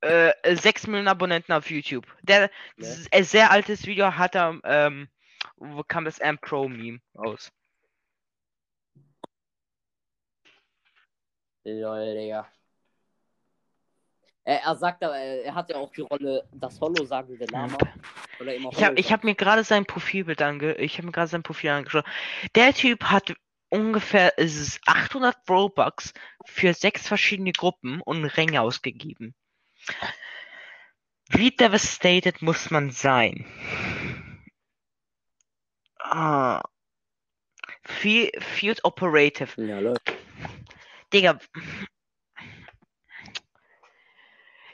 Äh, äh, 6 Millionen Abonnenten auf YouTube. Der Ne? s- ein sehr altes Video hat er, ähm, kam das M Pro Meme raus? Lol, Digga. Er, er sagt aber, er hat ja auch die Rolle das Hollow-sagende Lama. Oder immer Ich habe hab mir gerade sein Profilbild ange ich habe mir gerade sein Profil angeschaut. Der Typ hat ungefähr es ist 800 Robux für sechs verschiedene Gruppen und Ränge ausgegeben. Wie devastated muss man sein? Ah. Field, Operative. Ja, lol. Digga.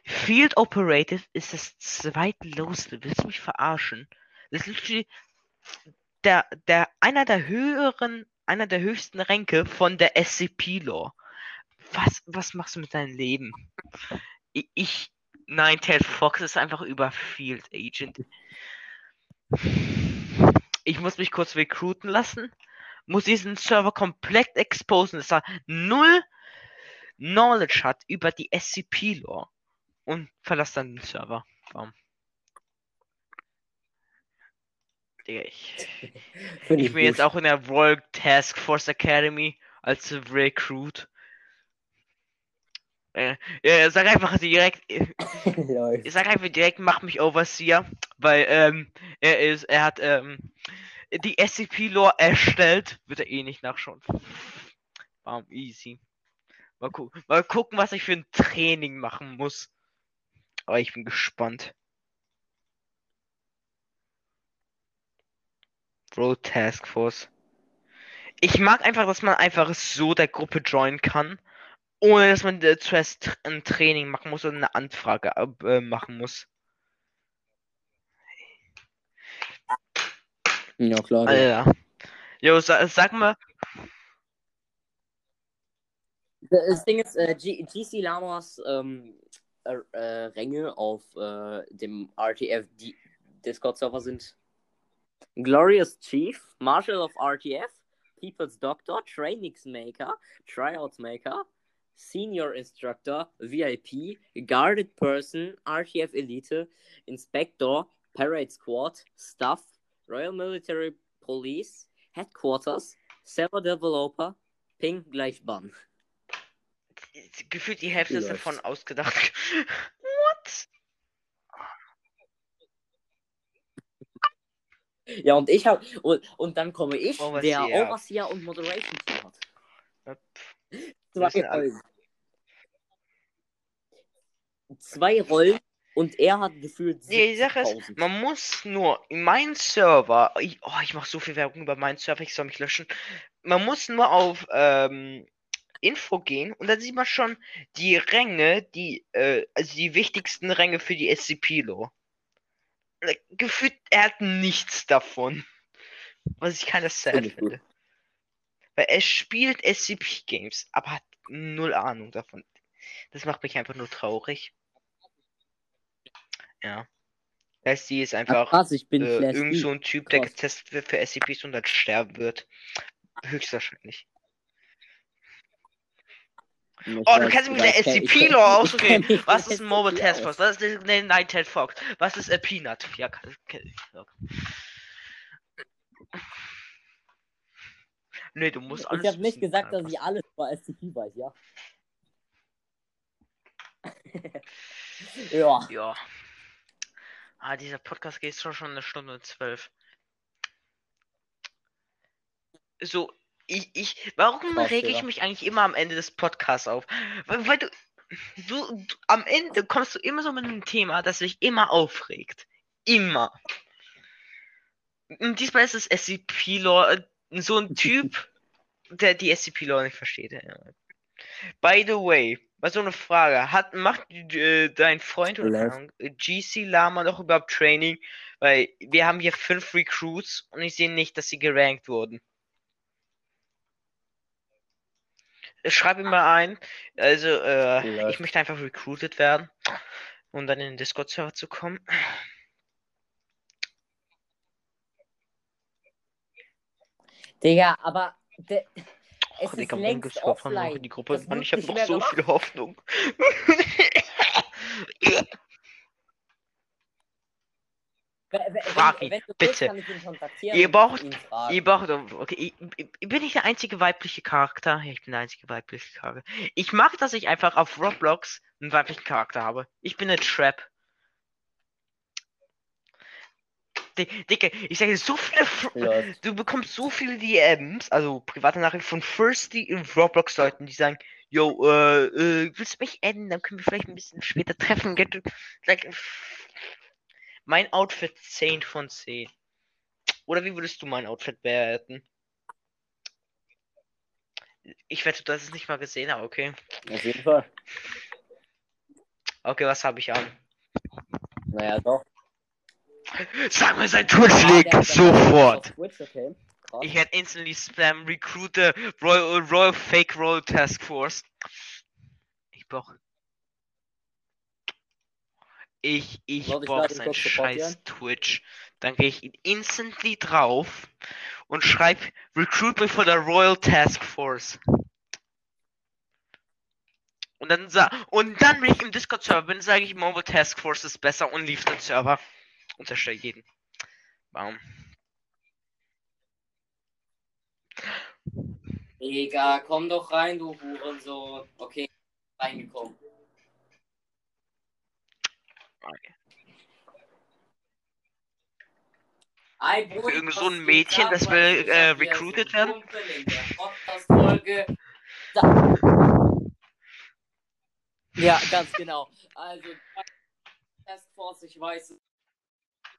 Field Operative ist das zweitloseste. Willst du mich verarschen? Das ist der, der, einer der höheren einer der höchsten Ränke von der SCP-Lore. Was, was machst du mit deinem Leben? Ich, ich nein, Ted Fox ist einfach über Field Agent. Ich muss mich kurz recruiten lassen, muss diesen Server komplett exposen, dass er null Knowledge hat über die SCP-Lore und verlasse dann den Server. Warum? Digga, ich, ich bin jetzt auch in der Royal Task Force Academy als Recruit. Äh, ja, sag einfach direkt, äh, sag einfach direkt, mach mich Overseer, weil ähm, er ist, er hat ähm, die SCP-Lore erstellt, wird er eh nicht nachschauen. Bam, easy. Mal, gu mal gucken, was ich für ein Training machen muss. Aber ich bin gespannt. Road Task Force. Ich mag einfach, dass man einfach so der Gruppe joinen kann, ohne dass man äh, zuerst ein Training machen muss oder eine Anfrage äh, machen muss. Ja, klar. ja. Alter. Jo, sa sag mal, Das Ding ist, äh, GC Lamas ähm, äh, äh, Ränge auf äh, dem RTF Discord-Server sind Glorious Chief, Marshal of RTF, People's Doctor, Trainings Maker, Tryouts Maker, Senior Instructor, VIP, Guarded Person, RTF Elite, Inspector, Parade Squad, Staff, Royal Military Police, Headquarters, Server Developer, Ping gleich Ban. gefühlt die Hälfte ist davon ausgedacht. What? Ja, und ich habe und, und dann komme ich, Overseer. der Overseer und Moderation hat. Zwei Rollen. Zwei Rollen und er hat gefühlt Die Sache ist, 70.000. man muss nur in meinen Server, ich, oh, ich mache so viel Werbung über meinen Server, ich soll mich löschen. Man muss nur auf ähm, Info gehen und dann sieht man schon die Ränge, die, äh, also die wichtigsten Ränge für die SCP-Lore. Like, Gefühlt, er hat nichts davon. Was ich keine sad finde. Weil er spielt SCP-Games, aber hat null Ahnung davon. Das macht mich einfach nur traurig. Ja. Das die ist Ach, einfach krass, ich bin äh, irgend so ein Typ, der Krass. getestet wird für SCPs und dann sterben wird. Höchstwahrscheinlich. Ich Oh, du weiß, kannst mit der ich ich SCP-Lore ich mich Was ist ein Mobile Task aus. Force? Was ist eine Night Ted Fox? Was ist a Peanut? Ja, kann, kann, ja. Nee, du musst alles Ich habe nicht gesagt, dass ich alles über SCP weiß, ja. ja. Ja. Ah, dieser Podcast geht schon schon eine Stunde und zwölf. So, ich, ich, warum Krass, rege ich Digga. mich eigentlich immer am Ende des Podcasts auf? Weil, weil du, du, du, am Ende kommst du immer so mit einem Thema, das dich immer aufregt. Immer. Und diesmal ist es SCP-Lore, so ein Typ, der die SCP-Lore nicht versteht. Ja. By the way, mal so eine Frage. Hat, macht äh, dein Freund oder GC Lama noch überhaupt Training? Weil wir haben hier fünf Recruits und ich sehe nicht, dass sie gerankt wurden. Schreib ihm mal ein. Also, äh, ich möchte einfach recruited werden, um dann in den Discord-Server zu kommen. Digga, aber de, es Och, ist Digga, längst noch offline. in die Gruppe? Das Mann, ich habe noch so gemacht. viel Hoffnung. Frag ihn, bitte. ihn Ihr braucht-. Ihr braucht, okay, ich, ich, bin ich der einzige weibliche Charakter? Ja, ich bin der einzige weibliche Charakter. Ich mag, dass ich einfach auf Roblox einen weiblichen Charakter habe. Ich bin eine Trap. Dicke, ich sage so viele. Fr Läuft. Du bekommst so viele DMs, also private Nachrichten von Firsty in Roblox-Leuten, die sagen, yo, äh, äh, willst du mich adden? Dann können wir vielleicht ein bisschen später treffen. Like, mein Outfit 10 von 10. Oder wie würdest du mein Outfit bewerten? Ich wette, du hast es nicht mal gesehen, aber okay. Auf jeden Fall. Okay, was habe ich an? Naja, doch. Sag mir sein der- der- sofort! auf Twitch, okay. Ich hätte instantly Spam Recruiter Royal, Royal Fake Royal Task Force. Ich brauch. Ich, ich Warte, ich brauch ihn sein scheiß Twitch. Dann gehe ich ihn instantly drauf und schreib Recruit me for the Royal Task Force. Und dann und dann, wenn ich im Discord-Server bin, sage ich Mobile Task Force ist besser und lief den Server. Unterstelle jeden. Warum? Digga, komm doch rein, du Hurensohn. Okay, reingekommen. Okay. Für irgend so ein Mädchen, das will, äh, recruited werden? Ja, ganz genau. Also, Taskforce, ich weiß,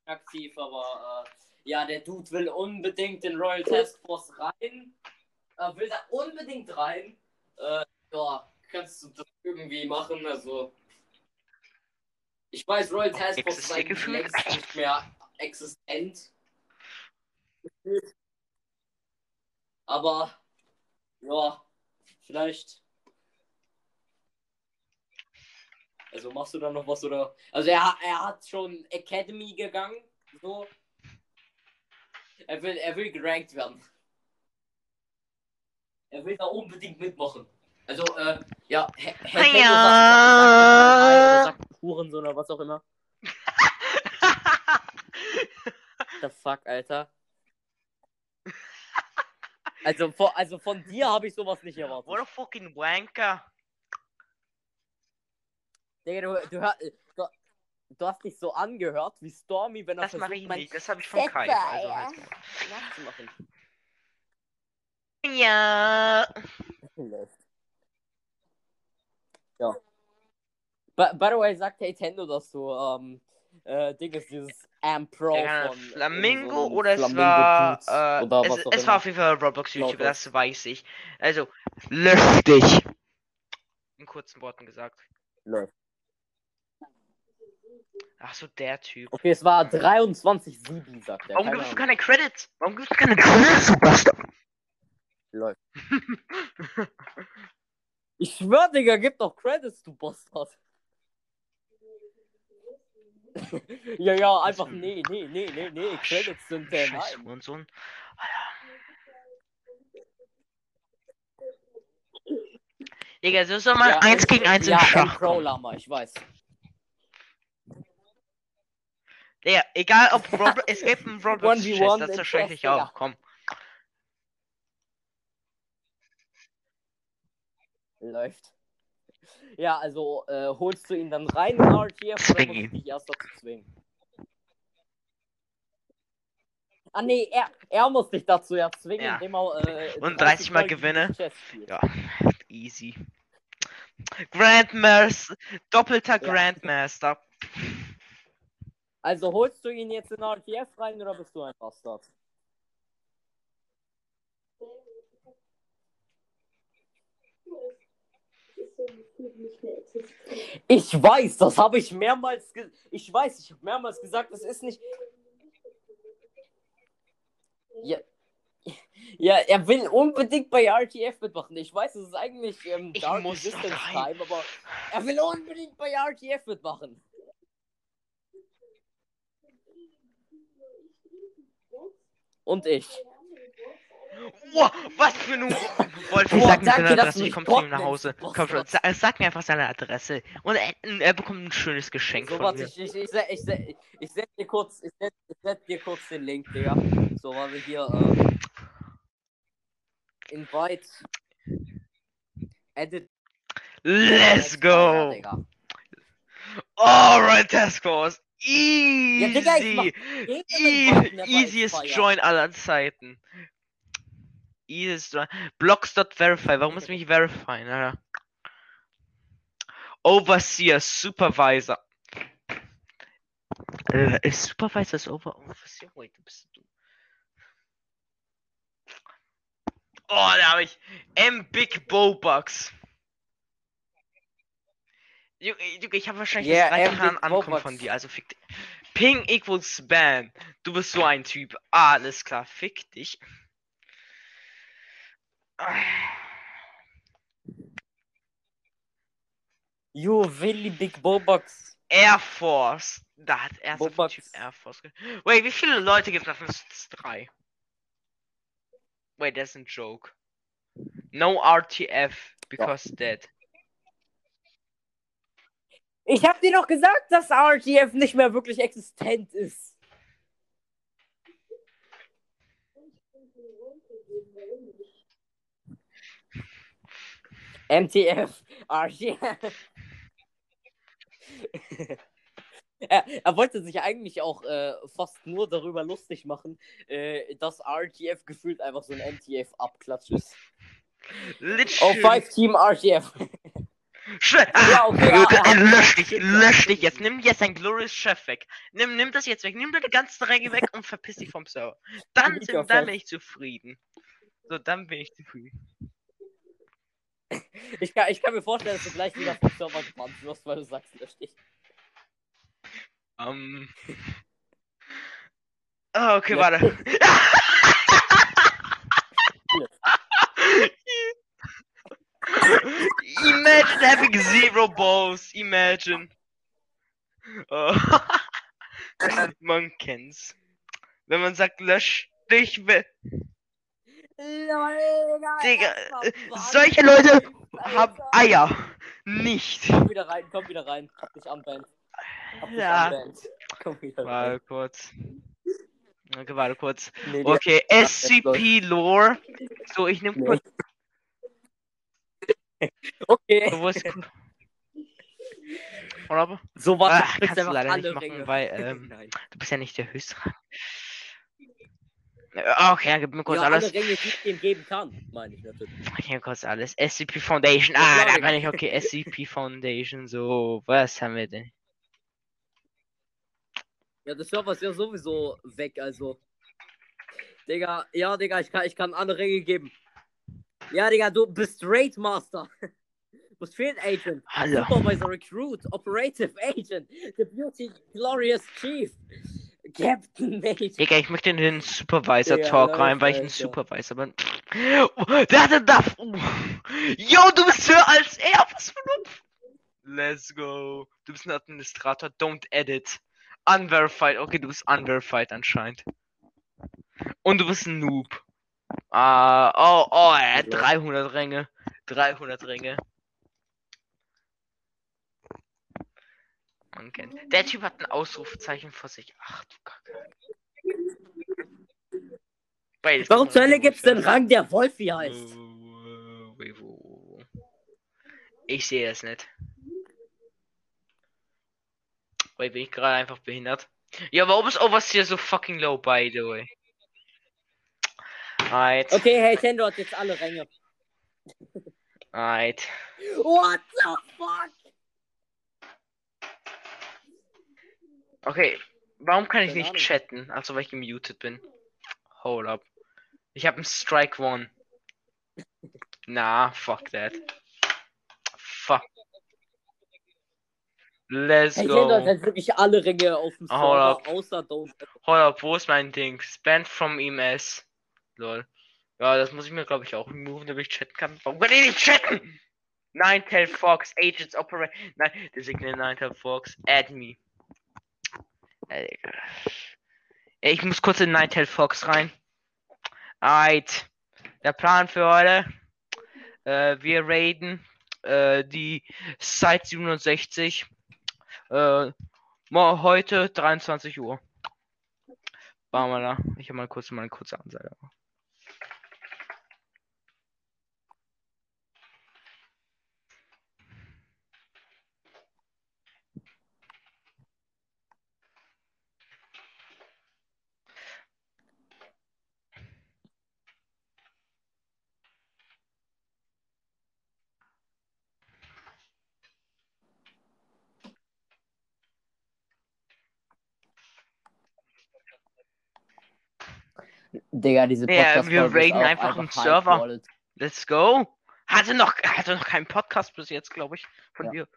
aktiv, aber äh, ja, der Dude will unbedingt in Royal Task Force rein. Äh, will da unbedingt rein. Äh, ja, kannst du das irgendwie machen? Also, ich weiß, Royal Task Force ist eigentlich längst nicht mehr existent. Aber, ja, vielleicht. Also machst du da noch was oder? Also er, er hat schon Academy gegangen, so. Er will, er will gerankt werden. Er will da unbedingt mitmachen. Also, äh, ja, H- H- Hendo Ja. sagt, sagt, sagt Hurensohn oder was auch immer. The fuck, Alter. Also, von, also von dir habe ich sowas nicht erwartet. What a fucking wanker. Digga, du, du, hör- du, du hast dich so angehört wie Stormy, wenn er Das mache versucht, ich mein nicht. Das habe ich von Kai. Also nachzumachen. Ja. Ja. By, by the way, sagt Nintendo, dass du, ähm, äh, Ding ist dieses Am Pro Ja, von Flamingo oder es Flamingo war äh, oder es, es war auf jeden Fall Roblox Laut YouTuber, das weiß ich. Also lösch dich. In kurzen Worten gesagt. Lol. Ach so, der Typ. Okay, es war 23,7, sagt er. Warum Keine gibst du keine Credits? Warum gibst du keine Credits, du Bastard? Lol. Ich schwör, Digga, gib doch Credits, du Bastard. ja, ja, einfach nee, nee, nee, nee, nee, Credits sind äh, Scheiß nein. Hurensohn. Digga, so soll man Ja, eins gegen eins ja, im Schach Pro kommen. Lama, ich weiß. Digga, egal ob Roblox, es gibt einen Roblox 1v1 Chess, das Chess, ich auch. Komm. Läuft. Ja, also äh, holst du ihn dann rein in RTF oder musst du dich erst dazu zwingen? Ah nee, er, er muss dich dazu ja zwingen, Ja. indem er äh, Und 30 Mal gewinne. Ja, easy. Grandmaster, doppelter Ja. Grandmaster. Also holst du ihn jetzt in RTF rein oder bist du ein Bastard? Ich weiß, das habe ich mehrmals ge Ich weiß, ich habe mehrmals gesagt, das ist nicht. Ja. Ja, er will unbedingt bei RTF mitmachen. Ich weiß, es ist eigentlich ähm, Dark Resistance. Time, aber er will unbedingt bei RTF mitmachen. Und ich. Oh, was für ein Wolf, Boah, sag mir seine Adresse, ich mich komm zu ihm nach Hause. Komm schon, sag, sag mir einfach seine Adresse. Und er, er bekommt ein schönes Geschenk So, von warte, mir. ich, ich, ich, ich, se- ich setz dir kurz, ich setz, ich setz dir kurz den Link, Digga. So, weil wir hier, äh, Invite. Edit. Let's go! Alright, Task Force. Easy! Ja, Digga, E Invite never easiest expire. Join aller Zeiten. Easiest Join. Blocks.verify. Warum muss ich mich verifieren, Alter? Overseer, Supervisor. Äh, Supervisor ist over Overseer? Wait, bist du. Oh, da habe ich M Big Bobucks. Junge, Junge, ich habe wahrscheinlich Yeah, das Big ankommen von dir, also fick dich. Ping equals Ban. Du bist so ein Typ. Alles klar, fick dich. Jo, Willi Big Bobox. Air Force. Da hat er. Typ Air Force. Wait, wie viele Leute gibt es? Es sind Drei. Wait, that's a joke. No RTF because dead. Ich hab dir doch gesagt, dass RTF nicht mehr wirklich existent ist. MTF, RTF. er, er wollte sich eigentlich auch äh, fast nur darüber lustig machen, äh, dass RTF gefühlt einfach so ein MTF-Abklatsch ist. Oh, Literally. five Team RTF. Sch- Ja, okay, Ah, ja, ja. lösch dich, lösch dich jetzt. Nimm jetzt dein Glorious Chef weg. Nimm, nimm das jetzt weg. Nimm deine ganzen Ränge weg und verpiss dich vom Server. Dann, sind, dann Chef. bin ich zufrieden. So, dann bin ich zufrieden. Ich kann, ich kann mir vorstellen, dass du gleich wieder vom Server gebannt wirst, weil du sagst, lösch dich. Ähm. Ah, okay, warte. Imagine having zero balls. Imagine. Oh. man kennt's. Wenn man sagt, lösch dich weg. Digga, äh, solche Leute haben Eier. Nicht. Komm wieder rein, komm wieder rein. Hab dich unbanned. Hab dich Ja. unbanned. Komm wieder rein. Warte kurz. Okay, warte kurz. Nee, Okay, jetzt SCP Lore. So, ich nehme kurz. Okay. Wo ist. Oder? So was Ah, kriegst kannst du leider nicht machen, Ränge. weil, ähm. Du bist ja nicht der Höchstrang. Äh, Okay, dann gib mir kurz ja, alles. alle Ränge, die ich ihm geben kann, meine ich natürlich. Ich nehme kurz alles. SCP Foundation. Ah, da bin ich okay. SCP Foundation. So, was haben wir denn? Ja, der Server ist ja sowieso weg, also. Digga, ja, Digga, ich kann, ich kann alle Ränge geben. Ja, Digga, du bist Raid Master. Du bist Field Agent. Hallo. Supervisor Recruit, Operative Agent, Deputy Glorious Chief, Captain Mate. Digga, ich möchte in den Supervisor Digga, Talk rein, weil ich ein Alter. Supervisor bin. Oh, der hatte da. Oh. Yo, du bist höher als er. Was für ein. Let's go. Du bist ein Administrator. Don't edit. Unverified. Okay, du bist unverified anscheinend. Und du bist ein Noob. Ah, oh, oh, er hat Ja. 300 Ränge. 300 Ränge. Man kennt. Der Typ hat ein Ausrufezeichen vor sich. Ach du Kacke. Jetzt Warum zur Hölle gibt's den Rang, der Wolfi heißt? Ich sehe es nicht. Wait, bin ich gerade einfach behindert? Ja, warum ist Overseer so fucking low, by the way? Alright, Okay, hey, Tendo hat jetzt alle Ränge. alright. What the fuck? Okay, warum kann ich Keine nicht Ahnung. chatten? Also, weil ich gemutet bin. Hold up. Ich habe einen Strike One. Na, fuck that. Fuck. Let's Hey, go. Jetzt wirklich alle Ränge auf dem Hold Server, up. außer Don't. Hold up, wo ist mein Ding? Banned from EMS. Lol. Ja, das muss ich mir, glaube ich, auch removen, damit ich chatten kann. Warum kann ich nicht chatten? Ninetail Fox, Agents Operate. Nein, designate Ninetail Fox. Add me. Äh, ich muss kurz in Ninetail Fox rein. Alright. Der Plan für heute. Äh, wir raiden äh, die Site 67. Äh, heute 23 Uhr. Bamala. Ich habe mal kurz mal eine kurze Ansage. Digga, diese Ja, podcast wir raiden einfach einen Server. Let's go. Hatte noch, hatte noch keinen Podcast bis jetzt, glaube ich, von Ja. dir.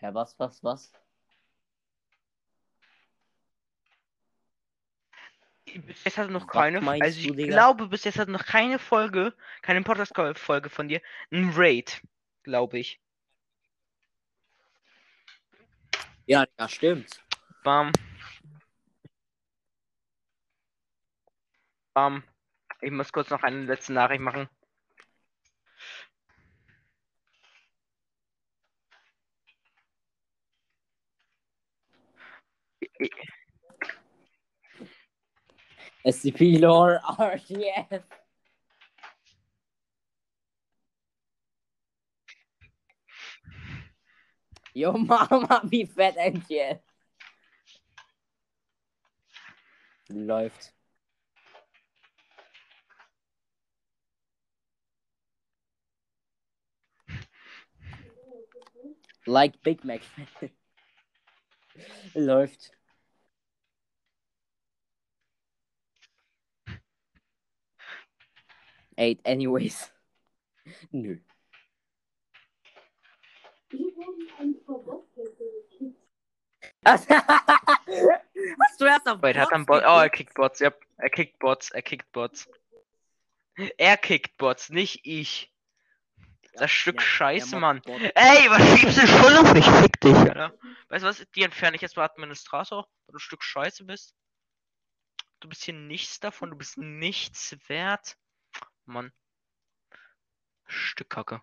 Ja, was, was, was? Bis jetzt hat noch Was keine, also ich du, glaube, bis jetzt hat noch keine Folge, keine Podcast-Folge von dir, ein Raid, glaube ich. Ja, ja, stimmt. Bam. Bam. Ich muss kurz noch eine letzte Nachricht machen. SCP-Lore, RTF. Yo, Mama, wie fett NTF. Läuft. Like Big Mac. Läuft. Eight, anyways. Nö. Hast du erst auf Wait, hat er Bots Bot? Oh, er kickt Bots, ja. Er kickt Bots, er kickt Bots. Er kickt Bots, nicht ich. Das Stück Ja, Scheiße, Mann. Ey, was schiebst du schon auf mich? Fick dich, Alter. Weißt du was? Die entferne ich jetzt mal Administrator, weil du ein Stück Scheiße bist. Du bist hier nichts davon, du bist nichts wert. Mann. Stück Kacke.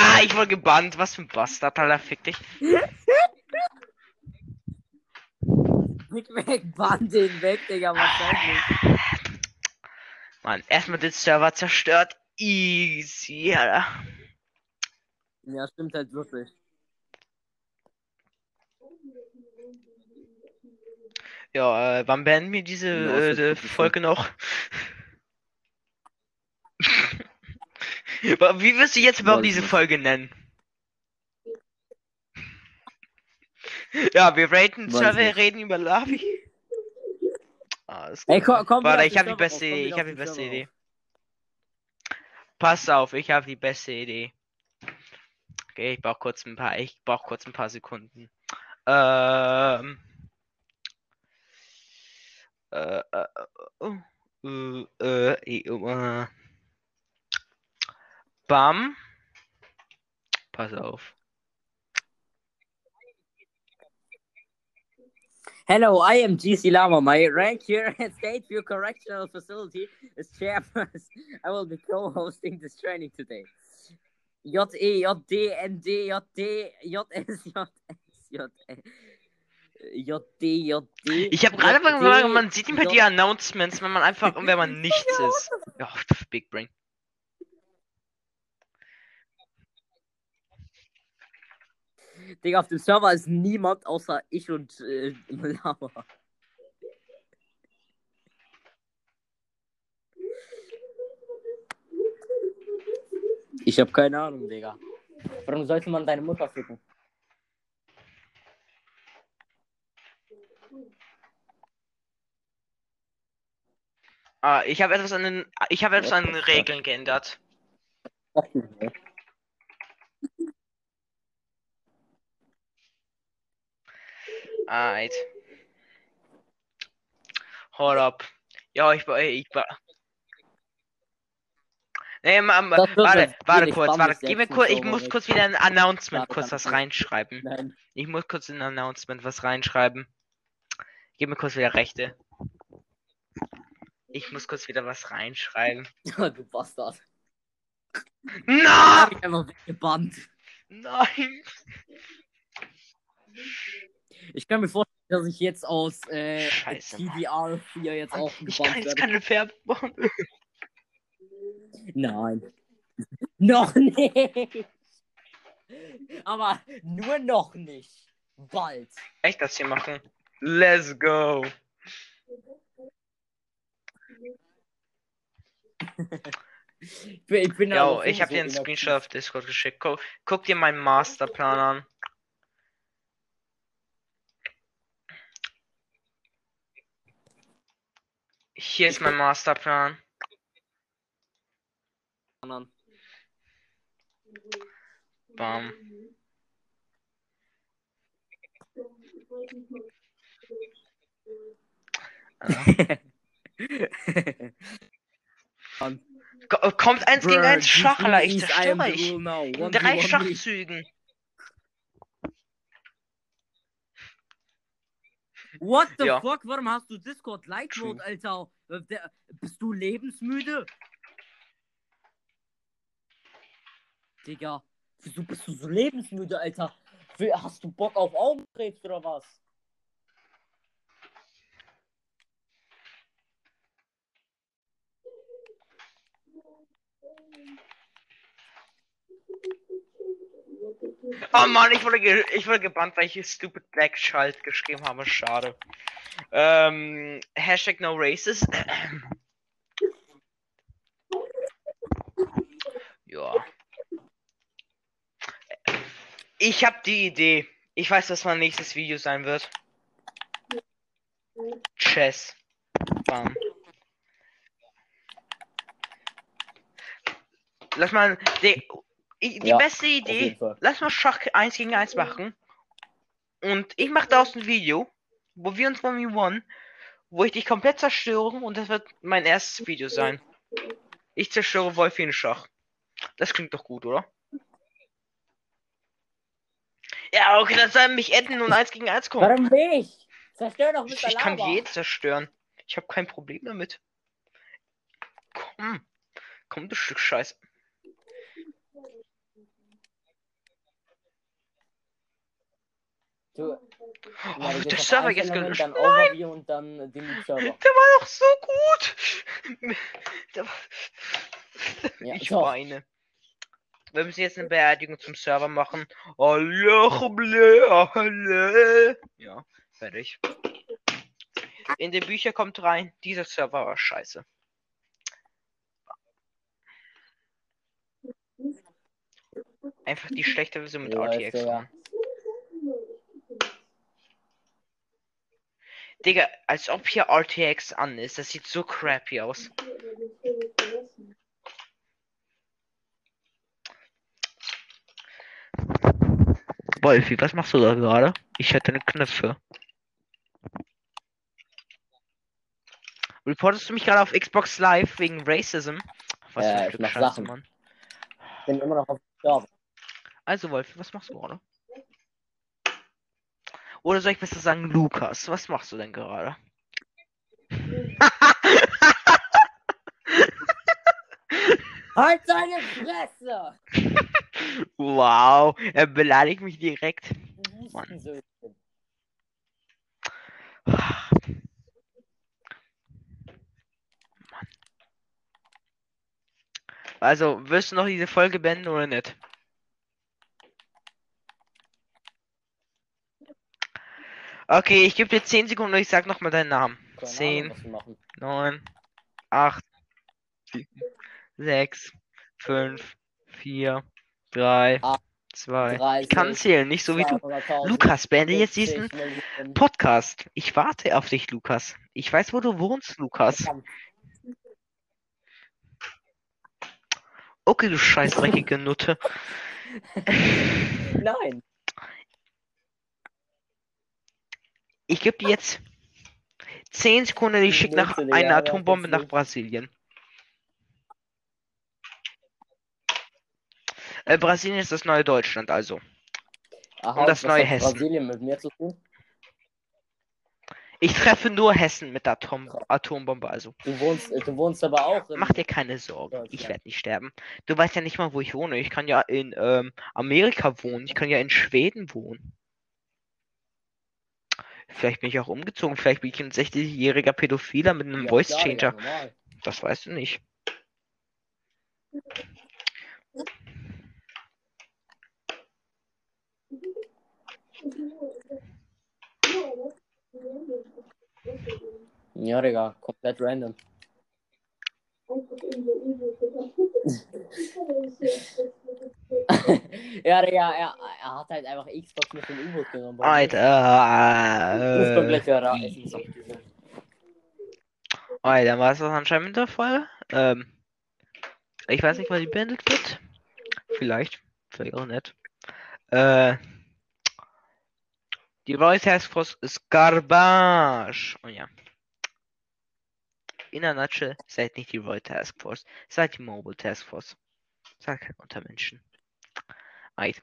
Ah, ich wurde gebannt. Was für ein Bastard, Alter. Fick dich. Big Mac bann den weg, Digga, wahrscheinlich. Mann, erstmal den Server zerstört. Easy, Alter. Ja, stimmt halt wirklich. Ja, äh, wann beenden wir diese Ja, äh, Folge noch? Wie wirst du jetzt überhaupt diese. Folge nennen? Ja, wir raten nicht. reden über Lavi. Ah, Ey, komm, komm Warte, auf ich habe die beste komm Idee. Ich auf habe die beste Idee. rauf. Pass auf, ich habe die beste Idee. Okay, ich brauche kurz ein paar. Ich brauche kurz ein paar Sekunden. Ähm. Äh, äh, äh, äh, äh, äh, äh. Bam. Pass auf. Hello, I am GC Lama. My rank here at Stateview Correctional Facility is chairperson. I will be co-hosting this training today. J E J D N D J D J S J S J J D J D. Ich habe gerade mal gesagt, man sieht immer die Announcements, wenn man einfach, wenn man nichts ist. Ja, Big Brain. Digga, auf dem Server ist niemand außer ich und äh, Lama. Ich habe keine Ahnung, Digga. Warum sollte man deine Mutter ficken? Ah, ich habe etwas an den, ich habe etwas an den Regeln geändert. Alright. Hold up. Ja, ich war, ich war. Nee, Mama, warte, warte wenig kurz, warte, gib mir kurz, ich muss kurz wieder ein Announcement Warte, kurz was reinschreiben. Nein. Ich muss kurz in ein Announcement was reinschreiben. Gib mir kurz wieder Rechte. Ich muss kurz wieder was reinschreiben. du Bastard. Nein! Hab ich einfach weggebannt. Nein! Ich kann mir vorstellen, dass ich jetzt aus äh, Scheiße, TDR 4 jetzt auch Ich kann jetzt keine Werbung machen. Nein. noch nicht. Aber nur noch nicht. Bald. Echt das hier machen? Let's go! Ich bin, ich bin aber ich habe sowieso dir einen. Screenshot auf Discord geschickt. Guck, guck dir meinen Masterplan an. Hier ist mein Masterplan. Bam. Ko- Kommt eins gegen eins give Schach, me Alter. Ich zerstöre euch. In 1v1 drei. Schachzügen. What the Ja. fuck? Warum hast du Discord Light Mode, Alter? Äh, bist du lebensmüde? Digga, wieso bist du so lebensmüde, Alter? Hast du Bock auf Augenkrebs oder was? Oh Mann, ich wurde, ge ich wurde gebannt, weil ich Stupid Black Schalt geschrieben habe. Schade. Ähm, Hashtag No Races. ja. Ich habe die Idee. Ich weiß, was mein nächstes Video sein wird. Chess. Bam. Lass mal. Die, die Ja, beste Idee. Lass mal Schach 1 gegen 1 machen. Und ich mache daraus ein Video, wo wir uns 1v1, wo ich dich komplett zerstöre und das wird mein erstes Video sein. Ich zerstöre Wolf in Schach. Das klingt doch gut, oder? Ja, okay, dann soll mich adden und 1 gegen 1 kommen. Warum nicht? Zerstör doch mit Ich, ich kann Lava. jeden zerstören. Ich habe kein Problem damit. Komm. Komm, du Stück Scheiße. Du, Oh, ja, wird der Server jetzt gelöscht? Dann Overview und dann äh, Delete Server. Der war doch so gut. Der war... Ja, ich doch. weine. Wir müssen jetzt eine Beerdigung zum Server machen. Ja, fertig. In die Bücher kommt rein, dieser Server war scheiße. Einfach die schlechte Version mit Läuft, RTX. Digga. Digga, als ob hier RTX an ist. Das sieht so crappy aus. Wolfi, was machst du da gerade? Ich hätte eine Knöpfe. Reportest du mich gerade auf Xbox Live wegen Racism? Was Ja, für ein ich Stück mach Scheiße. Mann. bin immer noch auf Server. Also Wolfi, was machst du gerade? Oder soll ich besser sagen, Lukas, was machst du denn gerade? Halt deine Fresse! wow, er beleidigt mich direkt. Mann. Wüstensöhnchen. Also, wirst du noch diese Folge beenden oder nicht? Okay, ich gebe dir 10 Sekunden und ich sag nochmal deinen Namen. Keine 10, Ahnung, was wir machen. 9, 8, 6, 5, 4, 3, Ah, 2. Ich kann 30, zählen, nicht so wie du. 200.000, Lukas, beende jetzt 50 diesen. Podcast. Ich warte auf dich, Lukas. Ich weiß, wo du wohnst, Lukas. Okay, du scheiß dreckige Nutte. Nein. Ich gebe dir jetzt 10 Sekunden, ich schicke nach Nutte, Digga, eine ja, Atombombe nach. Brasilien. Äh, Brasilien ist das neue Deutschland, also. Aha, Und das neue Hessen. Brasilien mit mir zu tun? Ich treffe nur Hessen mit der Atom Atombombe, also. Du wohnst, du wohnst aber auch. Mach dir keine Sorgen, ich werde nicht sterben. Du weißt ja nicht mal, wo ich wohne. Ich kann ja in ähm, Amerika wohnen, ich kann ja in Schweden wohnen. Vielleicht bin ich auch umgezogen, vielleicht bin ich ein 60-jähriger Pädophiler mit einem Ja, Voice Changer. normal. Das weißt du nicht. Ja, Digga, komplett random. Ja, Digga, er, er hat halt einfach Xbox mit dem U-Boot genommen. Alter. Äh, essen. Alter, war es das anscheinend mit der Folge? Ähm, ich weiß nicht, wann die beendet wird. Vielleicht. Vielleicht auch nicht. Äh, die Voice Task Force ist Garbage. Oh ja. In a nutshell, seid nicht die Royal Task Force, seid die Mobile Task Force. Seid kein Untermenschen. Right.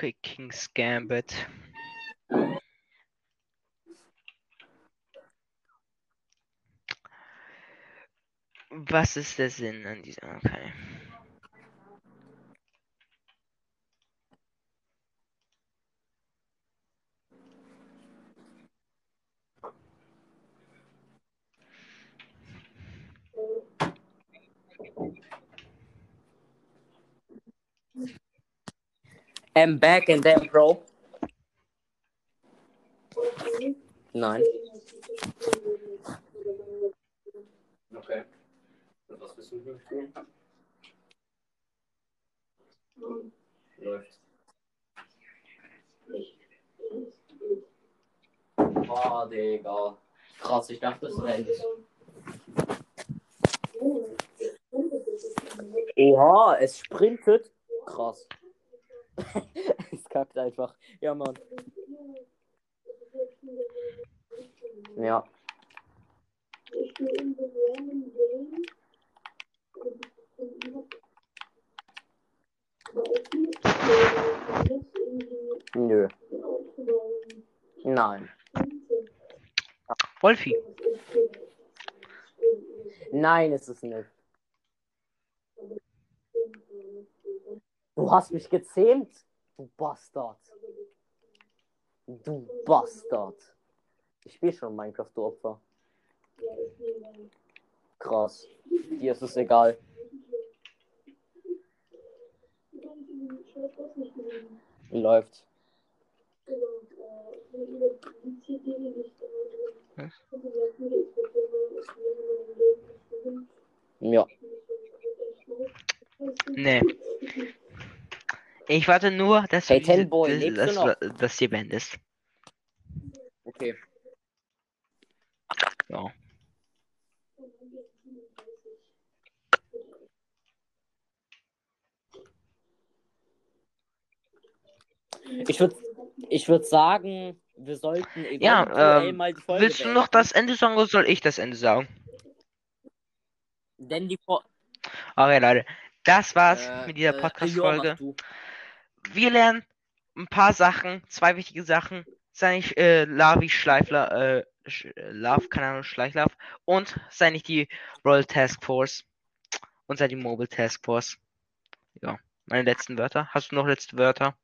Okay, King's Gambit. Was ist der Sinn an diesem? Okay. I'm back and then bro. Nein. Okay. Was willst du spielen? Läuft. Oh, Digga. Krass, ich dachte, das rennt. Oha, es sprintet. Krass. Einfach. Ja, Mann. Ja. Nö. Nein. Wolfi. Nein, ist es nicht. Du hast mich gezähmt, Bastard. Du Bastard. Ich spiele schon Minecraft, du Opfer. Krass. Dir ist es egal. Läuft. Ja. Nee. Ich warte nur, dass Hey, diese- Tenboy, das, das, das hier beendest. Okay. Ja. Ich würde ich würd sagen, wir sollten Ja, ähm, mal die Folge Willst du noch das Ende sagen oder soll ich das Ende sagen? Denn die Fo Okay, Leute. Das war's äh, mit dieser äh, Podcast-Folge. du. Wir lernen ein paar Sachen, zwei wichtige Sachen. Sei nicht äh, Lavi Schleifler, äh, Sch äh, Love, keine Ahnung, Schleichlav. Und sei nicht die Royal Task Force. Und sei die Mobile Task Force. Ja, meine letzten Wörter. Hast du noch letzte Wörter?